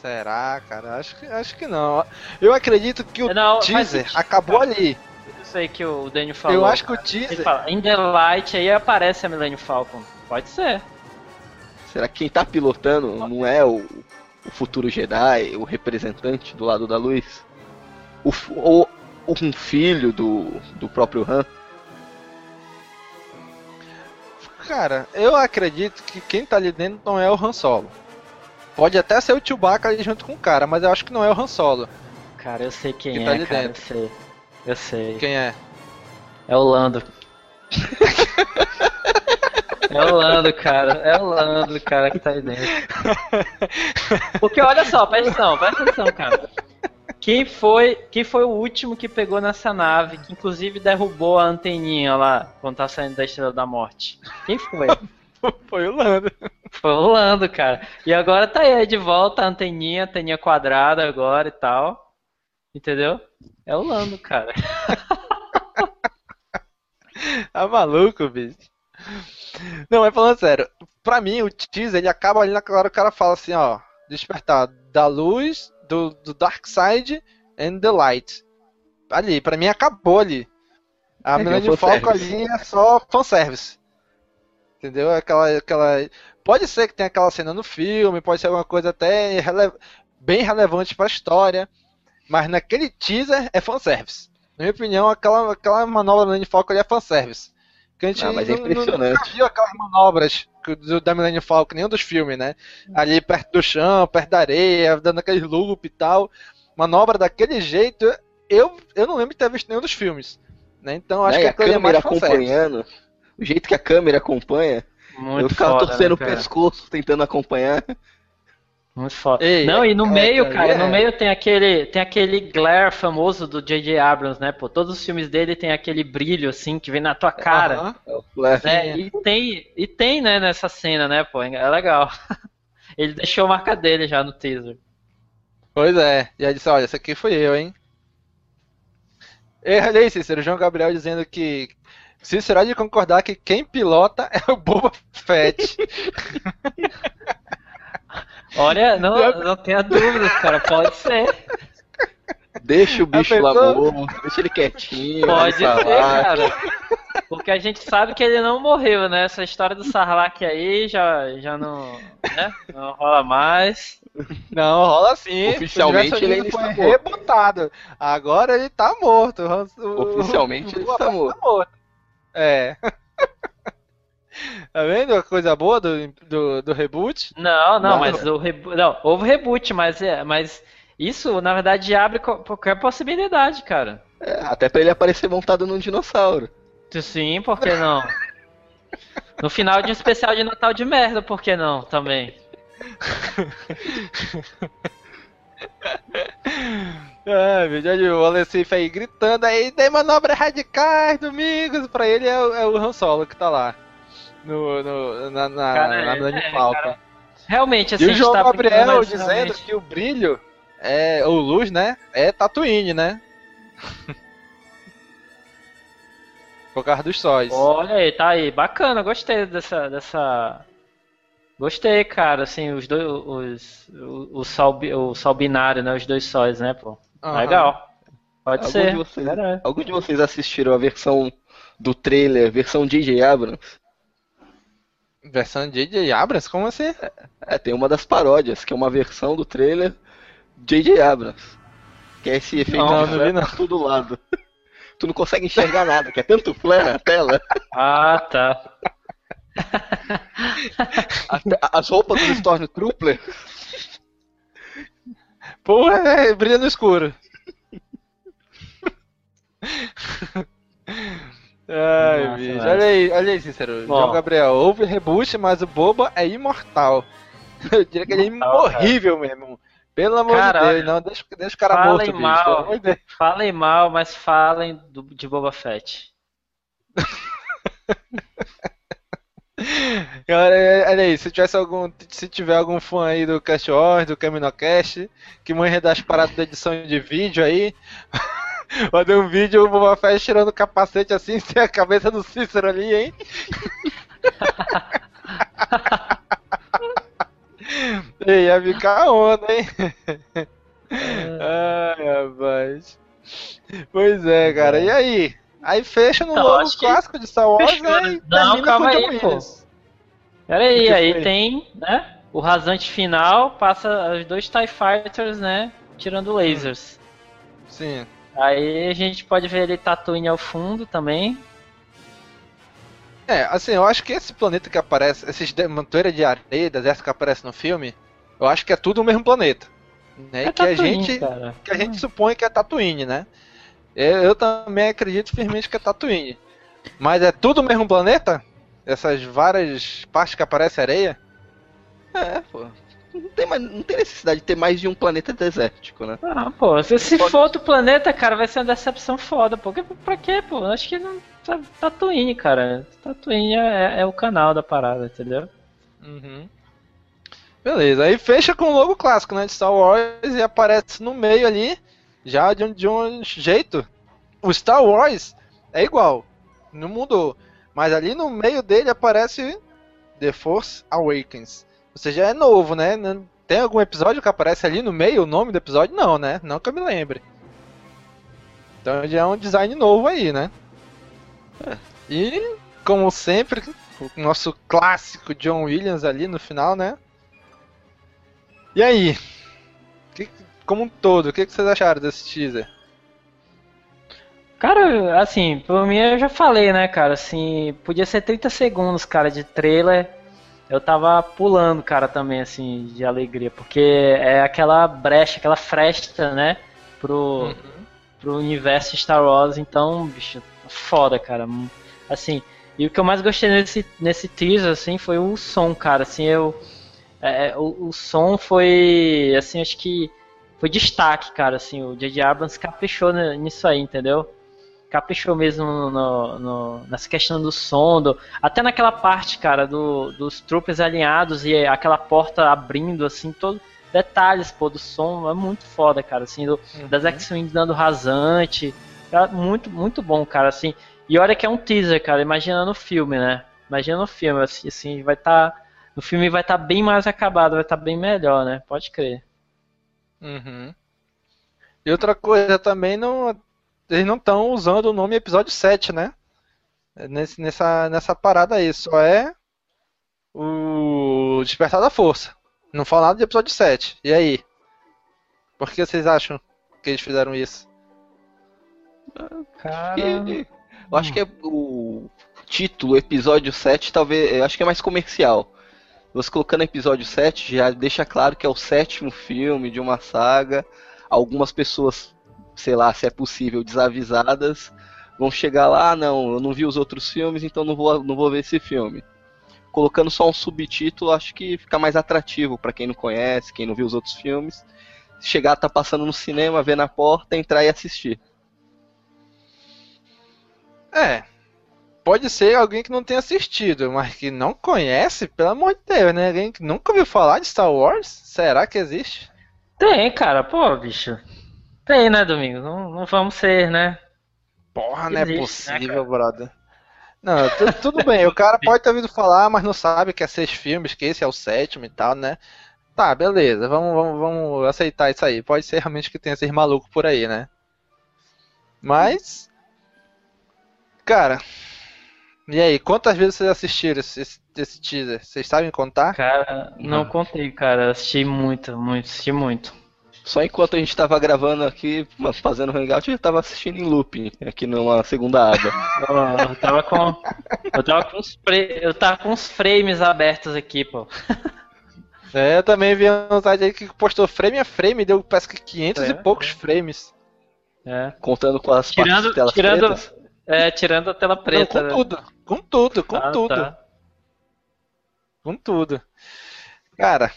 Será, cara? Acho que, acho que não. Eu acredito que o Não, faz teaser sentido, acabou ali. Isso aí que o Daniel falou. Eu acho que o Ele teaser. fala, In the Light, aí aparece a Millennium Falcon. Pode ser. Será que quem tá pilotando não é o, o futuro Jedi, o representante do lado da luz? O, ou um filho do, do próprio Han? Cara, eu acredito que quem tá ali dentro não é o Han Solo. Pode até ser o Chewbacca ali junto com o cara, mas eu acho que não é o Han Solo. Cara, eu sei quem Que é, tá ali cara. dentro. Eu sei. Eu sei. Quem é? É o Lando. é o Lando, cara. É o Lando, cara, que tá aí dentro. Porque olha só, presta atenção, presta atenção, cara. Quem foi, quem foi o último que pegou nessa nave, que inclusive derrubou a anteninha lá, quando tá saindo da Estrela da Morte? Quem foi? Foi o Lando. Foi o Lando, cara. E agora tá aí de volta a anteninha, anteninha quadrada agora e tal. Entendeu? É o Lando, cara. Tá maluco, bicho. Não, mas falando sério, pra mim o teaser ele acaba ali naquela hora que o cara fala assim, ó, despertar da luz, do, do dark side and the light. Ali, pra mim acabou ali. A É, é Falcon fanservice. ali é só fanservice. Entendeu? Aquela, aquela. Pode ser que tenha aquela cena no filme, pode ser alguma coisa até rele- bem relevante pra história, mas naquele teaser é fanservice. Na minha opinião, aquela, aquela manobra do Falcon ali é fanservice. Que a gente Ah, mas é não- não- impressionante. nunca viu aquelas manobras que- do, da Millennium Falcon, nenhum dos filmes, né? Ali perto do chão, perto da areia, dando aquele loop e tal. Manobra daquele jeito, eu, eu não lembro de ter visto nenhum dos filmes. Né? Então acho Né, que e a aquilo ali é câmera mais acompanhando, o jeito que a câmera acompanha, Muito eu ficava foda, torcendo né, o pescoço, tentando acompanhar. Muito foda. Ei, não, e no é, meio, é, cara, é. no meio tem aquele, tem aquele glare famoso do J.J. Abrams, né, pô? Todos os filmes dele tem aquele brilho, assim, que vem na tua cara. É o flash. né? E tem, e tem, né, nessa cena, né, pô? É legal. Ele deixou a marca dele já no teaser. Pois é. E aí disse, olha, esse aqui fui eu, hein? E olha aí, Cícero, João Gabriel dizendo que Cícero há de concordar que quem pilota é o Boba Fett. Olha, não, não tenha dúvidas, cara, pode ser. Deixa o bicho lá morto, deixa ele quietinho. Pode ser, falar. cara. Porque a gente sabe que ele não morreu, né? Essa história do Sarlacc aí já, já não, né? não rola mais. Não, rola sim. Oficialmente O ele ainda foi morto. rebutado. Agora ele tá morto. O- o- Oficialmente o ele Boba está Fett morto. É. tá vendo a coisa boa do, do, do reboot? Não, não, Não. mas o reboot. Não, houve reboot, mas, é, mas isso, na verdade, abre qualquer possibilidade, cara. É, até pra ele aparecer montado num dinossauro. Sim, por que não? No final de um especial de Natal de merda, por que não? Também. Ai, meu Deus, o Alessif aí gritando aí, tem manobras radicais, domingos. Pra ele é, o- é o Han Solo que tá lá. No, no, na, na, Cara, na é, é, Falcon. cara. Realmente, assim, E o João tá Gabriel dizendo realmente- que o brilho é. ou luz, né? É Tatooine, né? Por causa dos sóis. Olha aí, tá aí. Bacana, gostei dessa. dessa... Gostei, cara, assim, os dois. Os, o, o, sol, o sol binário, né? Os dois sóis, né, pô? Aham. Legal. Pode Algum ser. De vocês, algum de vocês assistiram a versão do trailer, versão J.J. Abrams? Versão J.J. Abrams? Como assim? É, tem uma das paródias, que é uma versão do trailer J.J. Abrams. Que é esse efeito Não, de não todo lado. Tu não consegue enxergar nada, que é tanto flare na tela. Ah, tá. As roupas do Stormtrooper. Porra, é, brilha no escuro. Ai, Nossa, bicho. velho. Olha aí, olha aí, Cícero. Bom. João Gabriel, houve reboot, mas o Boba é imortal. Eu diria que ele é imorrível mesmo. Pelo amor Cara, de Deus, não, deixa, deixa o cara falem morto, bicho. Mal, Deus. falem mal, mas falem do, de Boba Fett. Olha, olha aí, se tivesse algum, se tiver algum fã aí do Cast Wars, do Caminocast, que manja das paradas de edição de vídeo aí, mandei um vídeo o Boba Fett tirando o capacete assim, sem a cabeça do Cícero ali, hein? Ei, ia ficar onda, hein? Ai, rapaz. Pois é, cara, e aí? Aí fecha no Então, logo clássico de Star Wars, fechou, né? né? E Não, calma aí, pô. Williams. Pera aí, aí foi? tem, né? O rasante final passa os dois TIE Fighters, né? Tirando lasers. Sim. Aí a gente pode ver ele Tatooine ao fundo também. É, assim, eu acho que esse planeta que aparece, esses montoeira de areia, deserto que aparece no filme, eu acho que é tudo o mesmo planeta. Né? É que a gente, cara. que a gente supõe que é Tatooine, né? Eu, eu também acredito firmemente que é Tatooine. Mas é tudo o mesmo planeta? Essas várias partes que aparece areia? É, pô. Não tem, mais, não tem necessidade de ter mais de um planeta desértico, né? Ah, pô, se, se for outro planeta, cara, vai ser uma decepção foda. Porque, pra quê, pô? Acho que não. tá- Tatooine, cara. Tatooine é, é o canal da parada, entendeu? Uhum. Beleza, aí fecha com o logo clássico, né, de Star Wars e aparece no meio ali, já de um, de um jeito. O Star Wars é igual, não mudou, mas ali no meio dele aparece The Force Awakens. Ou seja, é novo, né? Tem algum episódio que aparece ali no meio o nome do episódio? Não, né? Não que eu me lembre. Então já é um design novo aí, né? E, como sempre, o nosso clássico John Williams ali no final, né? E aí? Que- como um todo, o que, que vocês acharam desse teaser? Cara, assim, por mim eu já falei, né, cara, assim, podia ser 30 segundos, cara, de trailer. Eu tava pulando, cara, também, assim, de alegria, porque é aquela brecha, aquela fresta, né, pro, pro universo Star Wars, então, bicho, foda, cara. Assim, e o que eu mais gostei nesse, nesse teaser, assim, foi o som, cara, assim, eu... é, o, o som foi, assim, acho que foi destaque, cara, assim, o J.J. Abrams caprichou ni- nisso aí, entendeu? Caprichou mesmo no, no- nessa questão do som, do- até naquela parte, cara, do, dos troopers alinhados e aquela porta abrindo, assim, todo detalhes, pô, do som, é muito foda, cara, assim, do, das X-Wings dando rasante, é muito, muito bom, cara, assim, e olha que é um teaser, cara, imagina no filme, né, imagina no filme, assim, assim vai estar, no filme vai estar bem mais acabado, vai estar bem melhor, né, pode crer. Uhum. E outra coisa também, não, eles não estão usando o nome episódio 7, né? Nesse, nessa, nessa parada aí, só é o Despertar da Força. Não fala nada de episódio 7. E aí? Por que vocês acham que eles fizeram isso? Cara... Eu acho que é o título, episódio 7, talvez. Eu acho que é mais comercial. Você colocando episódio 7 já deixa claro que é o sétimo filme de uma saga. Algumas pessoas, sei lá, se é possível, desavisadas, vão chegar lá, ah, não, eu não vi os outros filmes, então não vou, não vou ver esse filme. colocando só um subtítulo, acho que fica mais atrativo para quem não conhece, quem não viu os outros filmes. Chegar, tá passando no cinema, ver na porta, entrar e assistir. É. Pode ser alguém que não tenha assistido, mas que não conhece, pelo amor de Deus, né? Alguém que nunca ouviu falar de Star Wars? Será que existe? Tem, cara, pô, bicho. Tem, né, Domingos? Não, não vamos ser, né? Porra, não é possível, né, brother. Não, tu, tudo bem, o cara pode ter ouvido falar, mas não sabe que é seis filmes, que esse é o sétimo e tal, né? Tá, beleza, vamos, vamos, vamos aceitar isso aí. Pode ser realmente que tenha esses malucos por aí, né? Mas. Cara. E aí, quantas vezes vocês assistiram esse, esse, esse teaser? Vocês sabem contar? Cara, não contei, cara. Assisti muito, muito, assisti muito. Só enquanto a gente tava gravando aqui, fazendo hangout, eu tava assistindo em looping, aqui numa segunda aba. eu tava com. Eu tava com os, eu tava com os frames abertos aqui, pô. É, eu também vi um site aí que postou frame a frame, deu parece que 500 é, e poucos é. frames. É. Contando com as tirando, partes de tirando, pretas. É, tirando a tela preta. Não, com né? tudo, com tudo, com ah, tudo. Tá. Com tudo. Cara,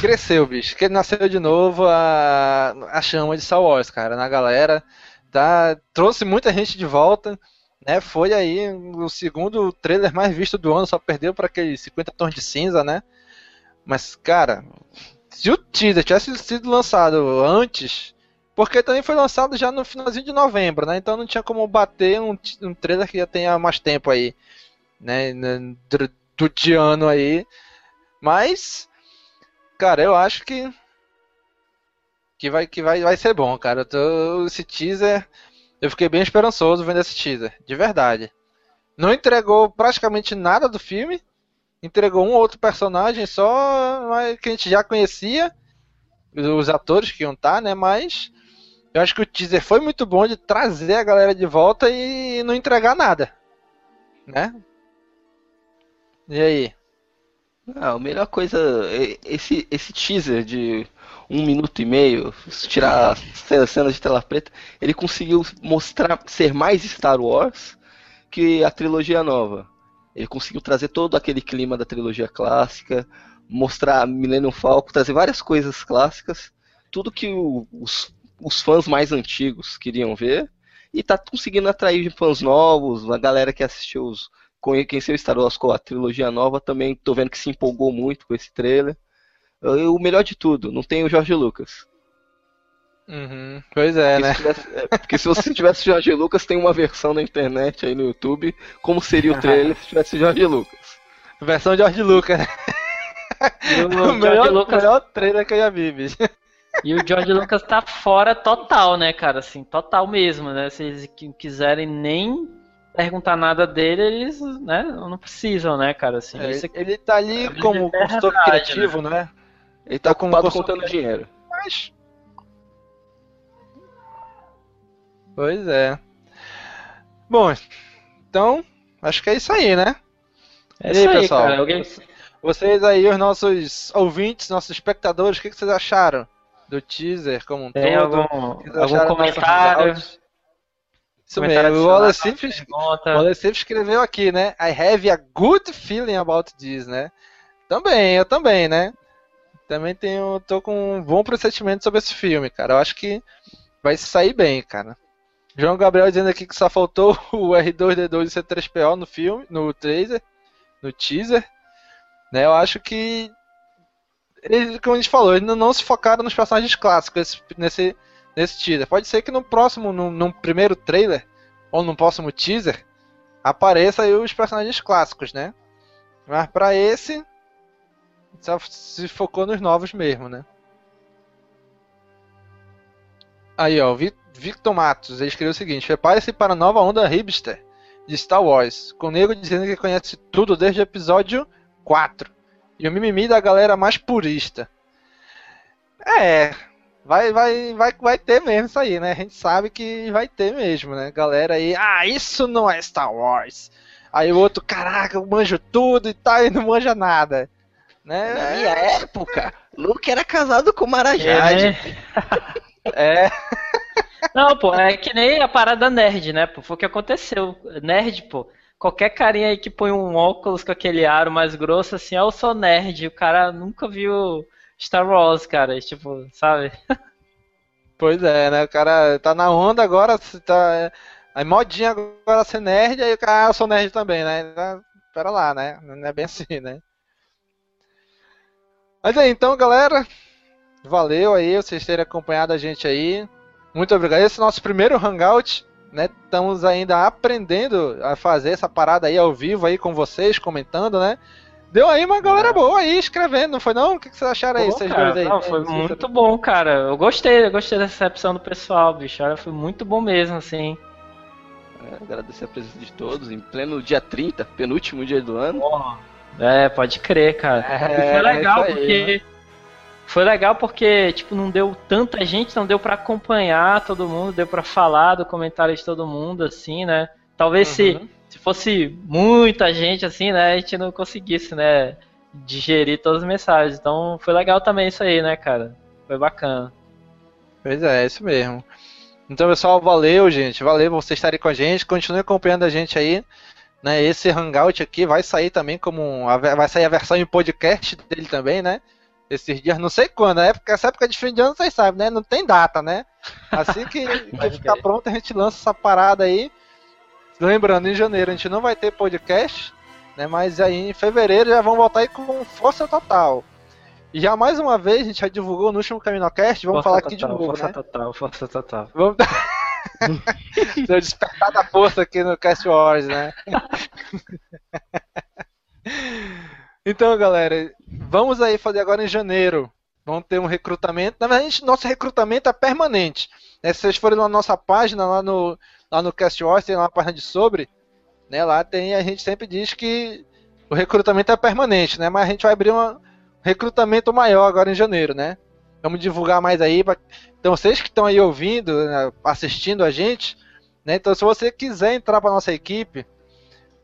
cresceu, bicho. Que ele nasceu de novo a, a chama de Star Wars, cara, na galera. Tá, trouxe muita gente de volta. Né, foi aí o segundo trailer mais visto do ano, só perdeu para aqueles 50 tons de cinza, né? Mas, cara, se o teaser tivesse sido lançado antes, porque também foi lançado já no finalzinho de novembro, né? Então não tinha como bater um, um trailer que já tenha mais tempo aí, né? Do, do de ano aí. Mas Cara, eu acho que. Que vai, que vai, vai ser bom, cara. Tô, esse teaser. Eu fiquei bem esperançoso vendo esse teaser, de verdade. Não entregou praticamente nada do filme. Entregou um outro personagem só que a gente já conhecia. Os atores que iam estar, tá, né? Mas. Eu acho que o teaser foi muito bom de trazer a galera de volta e não entregar nada. Né? E aí? Ah, a melhor coisa, esse, esse teaser de um minuto e meio, tirar a cena de tela preta, ele conseguiu mostrar ser mais Star Wars que a trilogia nova. Ele conseguiu trazer todo aquele clima da trilogia clássica, mostrar Millennium Falcon, trazer várias coisas clássicas, tudo que o, os, os fãs mais antigos queriam ver, e tá conseguindo atrair fãs novos, a galera que assistiu os, conheceu Star Wars com a trilogia nova, também tô vendo que se empolgou muito com esse trailer. E o melhor de tudo, não tem o Jorge Lucas. Uhum, pois é, porque né? Se tivesse, é, porque se você tivesse Jorge Lucas, tem uma versão na internet aí no YouTube, como seria o trailer se tivesse Jorge Lucas. Versão Jorge Lucas, né? o, melhor, Lucas... melhor trailer que eu já vi, bicho. E o George Lucas tá fora total, né, cara? Assim, total mesmo, né? Se eles quiserem nem perguntar nada dele, eles né, não precisam, né, cara? Assim, é, ele tá ali é como consultor criativo, né? né? Ele tá, tá ocupado contando dinheiro. Mas. Pois é. Bom, então, acho que é isso aí, né? É isso aí, pessoal. Cara, alguém... Vocês aí, os nossos ouvintes, nossos espectadores, o que, que vocês acharam do teaser como um Tem todo? Algum, algum comentário? Isso mesmo, o Wallace sempre, escreveu aqui, né? I have a good feeling about this, né? Também, eu também, né? Também tenho, tô com um bom pressentimento sobre esse filme, cara. Eu acho que vai sair bem, cara. João Gabriel dizendo aqui que só faltou o R2D2 e C3PO no filme, no trailer, no teaser. Né? Eu acho que como a gente falou, eles não se focaram nos personagens clássicos nesse, nesse teaser. Pode ser que no próximo, no primeiro trailer, ou no próximo teaser, apareça aí os personagens clássicos, né? Mas para esse, só se focou nos novos mesmo, né? Aí, ó, Victor Matos, ele escreveu o seguinte: Prepare-se para a nova onda hipster de Star Wars, com o nego dizendo que conhece tudo desde o episódio 4. E o mimimi da galera mais purista. É, Vai, vai, vai, vai ter mesmo isso aí, né? A gente sabe que vai ter mesmo, né? Galera aí, ah, isso não é Star Wars. Aí o outro, caraca, eu manjo tudo e tal, e não manja nada. Né? Na minha época, Luke era casado com Marajade. É. Né? é. Não, pô, é que nem a parada nerd, né? Pô, foi o que aconteceu. Nerd, pô. qualquer carinha aí que põe um óculos com aquele aro mais grosso, assim, é o sou nerd. O cara nunca viu Star Wars, cara. Tipo, sabe? Pois é, né? O cara tá na onda agora, tá. Aí modinha agora ser nerd, aí o cara, ah, eu sou nerd também, né? Pera lá, né? Não é bem assim, né? Mas aí, então, galera, valeu aí vocês terem acompanhado a gente aí. Muito obrigado. Esse é o nosso primeiro hangout, né? Estamos ainda aprendendo a fazer essa parada aí ao vivo aí com vocês, comentando, né? Deu aí uma galera é. boa aí escrevendo, não foi não? O que, vocês acharam aí, vocês dois aí? Não, foi muito bom, cara. Eu gostei, eu gostei da recepção do pessoal, bicho. Olha, foi muito bom mesmo, assim. É, agradecer a presença de todos em pleno dia 30, penúltimo dia do ano. É, pode crer, cara. É, foi legal aí, porque. Né? Foi legal porque, tipo, não deu tanta gente, não deu para acompanhar todo mundo, deu para falar do comentário de todo mundo, assim, né? Talvez uhum. se se fosse muita gente assim, né, a gente não conseguisse, né, digerir todas as mensagens. Então foi legal também isso aí, né, cara? Foi bacana. Pois é, é isso mesmo. Então, pessoal, valeu, gente. Valeu vocês estarem com a gente. Continue acompanhando a gente aí. Né, esse Hangout aqui vai sair também como vai sair a versão em podcast dele também, né? Esses dias, não sei quando, né? Porque essa época de fim de ano vocês sabem, né? Não tem data, né? Assim que, que ficar pronto, a gente lança essa parada aí. Lembrando, em janeiro a gente não vai ter podcast, né? Mas aí em fevereiro já vão voltar aí com força total. E já mais uma vez, a gente já divulgou no último CaminoCast, vamos força falar aqui total, de novo, força né? total, força total. Vamos Seu despertar da força aqui no Cast Wars, né? então, galera, vamos aí fazer agora em janeiro. Vamos ter um recrutamento. Na verdade, nosso recrutamento é permanente. Né? Se vocês forem na nossa página, lá no, lá no Cast Wars, tem lá uma página de sobre, né? Lá tem, a gente sempre diz que o recrutamento é permanente, né? Mas a gente vai abrir um recrutamento maior agora em janeiro, né? Vamos divulgar mais aí. Pra... Então, vocês que estão aí ouvindo, né, assistindo a gente, né? Então, se você quiser entrar para nossa equipe,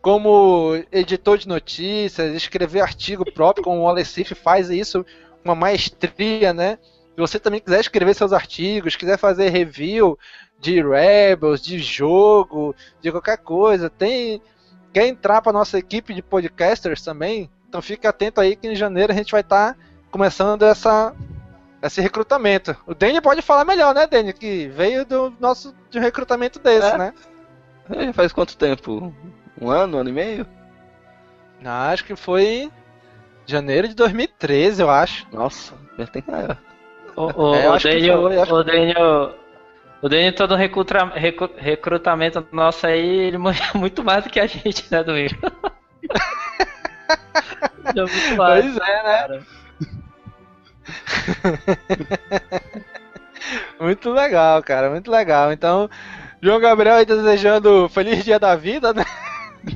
como editor de notícias, escrever artigo próprio, como o Alessif faz isso, uma maestria, né? Se você também quiser escrever seus artigos, quiser fazer review, de Rebels, de jogo, de qualquer coisa. Tem quer entrar para nossa equipe de podcasters também? Então fique atento aí que em janeiro a gente vai estar tá começando essa esse recrutamento. O Danny pode falar melhor, né, Danny? Que veio do nosso de um recrutamento desse, é. né? É, faz quanto tempo? Um ano, um ano e meio? Não, acho que foi janeiro de 2013, eu acho. Nossa, já tem. O, o, é, o, Daniel, foi, o Daniel, o Daniel todo recruta, recru, recrutamento nosso aí, ele manja muito mais do que a gente, né, Domingo? é muito mais, pois é, né? Cara. muito legal, cara, muito legal. Então, João Gabriel aí desejando feliz dia da vida, né?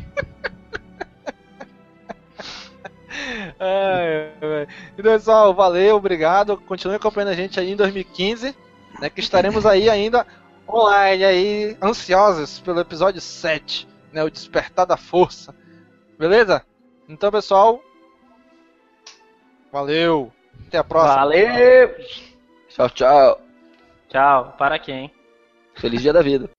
então, pessoal, valeu, obrigado. Continue acompanhando a gente aí em 2015 né, que estaremos aí ainda online, aí, ansiosos pelo episódio 7, né, o Despertar da Força. Beleza? Então, pessoal, valeu. Até a próxima. Valeu. Tchau, tchau. Tchau. Para quem? Feliz dia da vida.